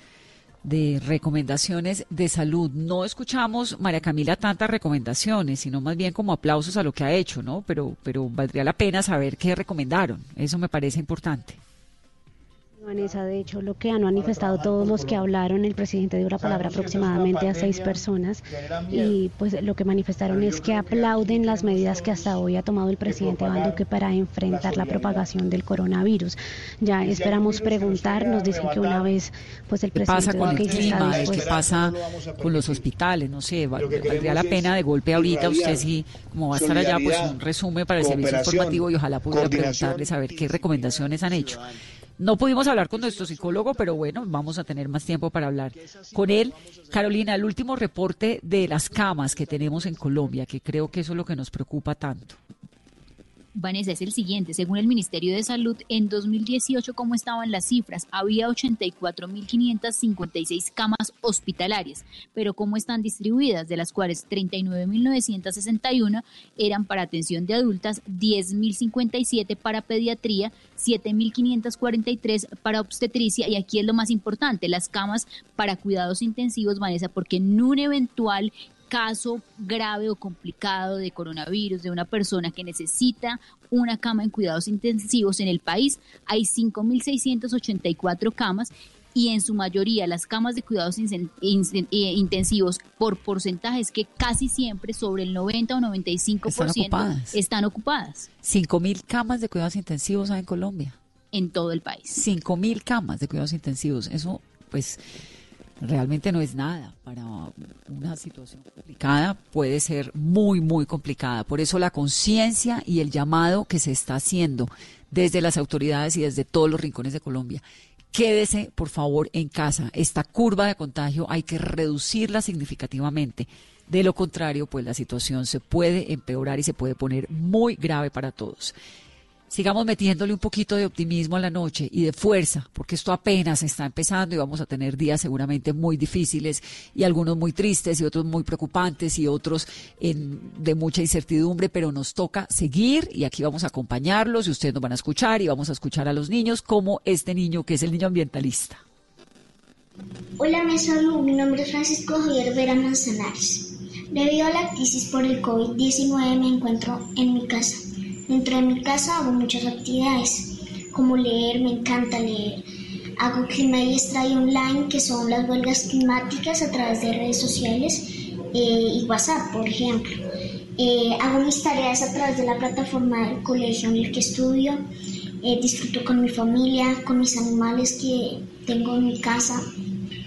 Speaker 6: de recomendaciones de salud. No escuchamos, María Camila, tantas recomendaciones, sino más bien como aplausos a lo que ha hecho, ¿no? Pero, pero valdría la pena saber qué recomendaron. Eso me parece importante.
Speaker 8: Vanessa, de hecho, lo que han manifestado todos los que hablaron, el presidente dio la palabra aproximadamente a seis personas y pues lo que manifestaron es que aplauden las medidas que hasta hoy ha tomado el presidente Iván Duque para enfrentar la propagación del coronavirus. Ya esperamos preguntar, nos dicen que una vez pues el presidente
Speaker 6: ¿Qué pasa con el clima? ¿Qué pasa con los hospitales? No sé, valdría la pena de golpe ahorita usted sí, como va a estar allá, pues un resumen para el servicio informativo y ojalá pudiera preguntarle saber qué recomendaciones han hecho. No pudimos hablar con nuestro psicólogo, pero bueno, vamos a tener más tiempo para hablar con él. Carolina, el último reporte de las camas que tenemos en Colombia, que creo que eso es lo que nos preocupa tanto.
Speaker 9: Vanessa, es el siguiente. Según el Ministerio de Salud, en 2018, ¿cómo estaban las cifras? Había 84.556 camas hospitalarias, pero ¿cómo están distribuidas? De las cuales 39.961 eran para atención de adultas, 10.057 para pediatría, 7.543 para obstetricia y aquí es lo más importante, las camas para cuidados intensivos, Vanessa, porque en un eventual caso grave o complicado de coronavirus de una persona que necesita una cama en cuidados intensivos en el país, hay 5.684 camas y en su mayoría las camas de cuidados eh, intensivos por porcentajes que casi siempre sobre el 90 o 95% están ocupadas. Están ocupadas.
Speaker 6: 5.000 camas de cuidados intensivos hay en Colombia.
Speaker 9: En todo el país.
Speaker 6: 5.000 camas de cuidados intensivos. Eso, pues realmente no es nada para una situación complicada, puede ser muy, muy complicada. Por eso la conciencia y el llamado que se está haciendo desde las autoridades y desde todos los rincones de Colombia. Quédese, por favor, en casa. Esta curva de contagio hay que reducirla significativamente. De lo contrario, pues la situación se puede empeorar y se puede poner muy grave para todos sigamos metiéndole un poquito de optimismo a la noche y de fuerza, porque esto apenas está empezando y vamos a tener días seguramente muy difíciles y algunos muy tristes y otros muy preocupantes y otros de mucha incertidumbre, pero nos toca seguir y aquí vamos a acompañarlos y ustedes nos van a escuchar y vamos a escuchar a los niños como este niño que es el niño ambientalista.
Speaker 25: Hola, me saludo. Mi nombre es Francisco Javier Vera Manzanares. Debido a la crisis por el COVID-19 me encuentro en mi casa Dentro de mi casa hago muchas actividades, como leer, me encanta leer. Hago clima y extrae online, que son las huelgas climáticas a través de redes sociales eh, y WhatsApp, por ejemplo. Eh, hago mis tareas a través de la plataforma del colegio en el que estudio. Eh, disfruto con mi familia, con mis animales que tengo en mi casa.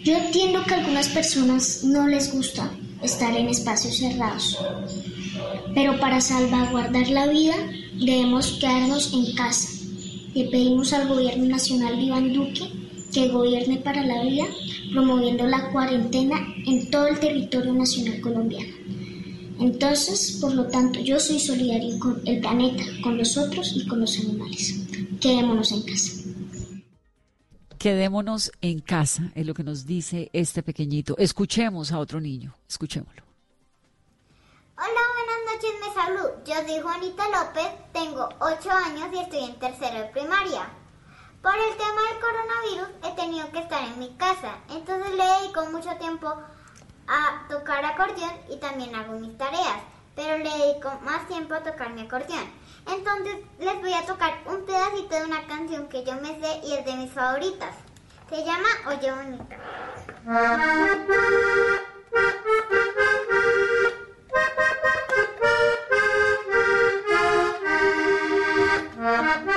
Speaker 25: Yo entiendo que a algunas personas no les gusta estar en espacios cerrados, pero para salvaguardar la vida debemos quedarnos en casa. Le pedimos al gobierno nacional Iván Duque que gobierne para la vida, promoviendo la cuarentena en todo el territorio nacional colombiano. Entonces, por lo tanto, yo soy solidario con el planeta, con los otros y con los animales. Quedémonos en casa.
Speaker 6: Quedémonos en casa, es lo que nos dice este pequeñito. Escuchemos a otro niño, escuchémoslo.
Speaker 26: Hola, buenas noches, me salud. Yo soy Juanita López, tengo 8 años y estoy en tercero de primaria. Por el tema del coronavirus he tenido que estar en mi casa, entonces le dedico mucho tiempo a tocar acordeón y también hago mis tareas, pero le dedico más tiempo a tocar mi acordeón. Entonces les voy a tocar un pedacito de una canción que yo me sé y es de mis favoritas. Se llama Oye Bonita.
Speaker 6: Thank.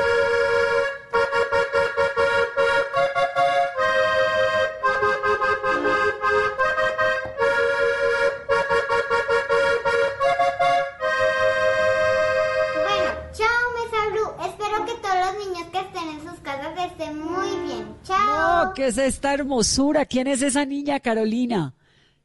Speaker 6: esta hermosura? ¿Quién es esa niña, Carolina?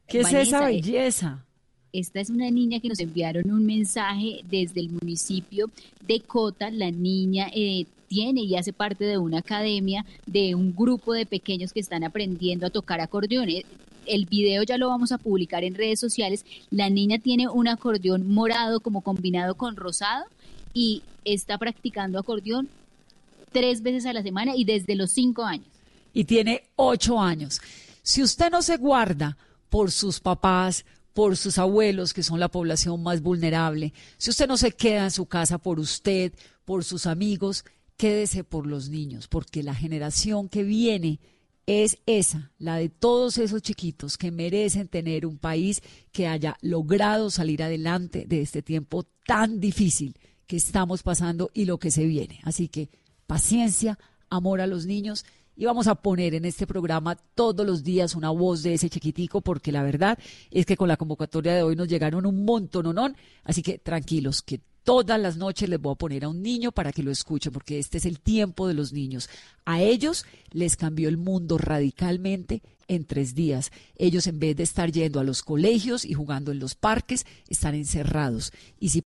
Speaker 6: ¿Qué es esa belleza?
Speaker 9: Esta es una niña que nos enviaron un mensaje desde el municipio de Cota. La niña eh, tiene y hace parte de una academia de un grupo de pequeños que están aprendiendo a tocar acordeones. El video ya lo vamos a publicar en redes sociales. La niña tiene un acordeón morado como combinado con rosado y está practicando acordeón tres veces a la semana y desde los cinco años
Speaker 6: y tiene ocho años. Si usted no se guarda por sus papás, por sus abuelos, que son la población más vulnerable, si usted no se queda en su casa por usted, por sus amigos, quédese por los niños, porque la generación que viene es esa, la de todos esos chiquitos que merecen tener un país que haya logrado salir adelante de este tiempo tan difícil que estamos pasando y lo que se viene. Así que paciencia, amor a los niños y vamos a poner en este programa todos los días una voz de ese chiquitico porque la verdad es que con la convocatoria de hoy nos llegaron un montón, ¿no? Así que tranquilos, que todas las noches les voy a poner a un niño para que lo escuche, porque este es el tiempo de los niños. A ellos les cambió el mundo radicalmente en tres días. Ellos en vez de estar yendo a los colegios y jugando en los parques, están encerrados. Y si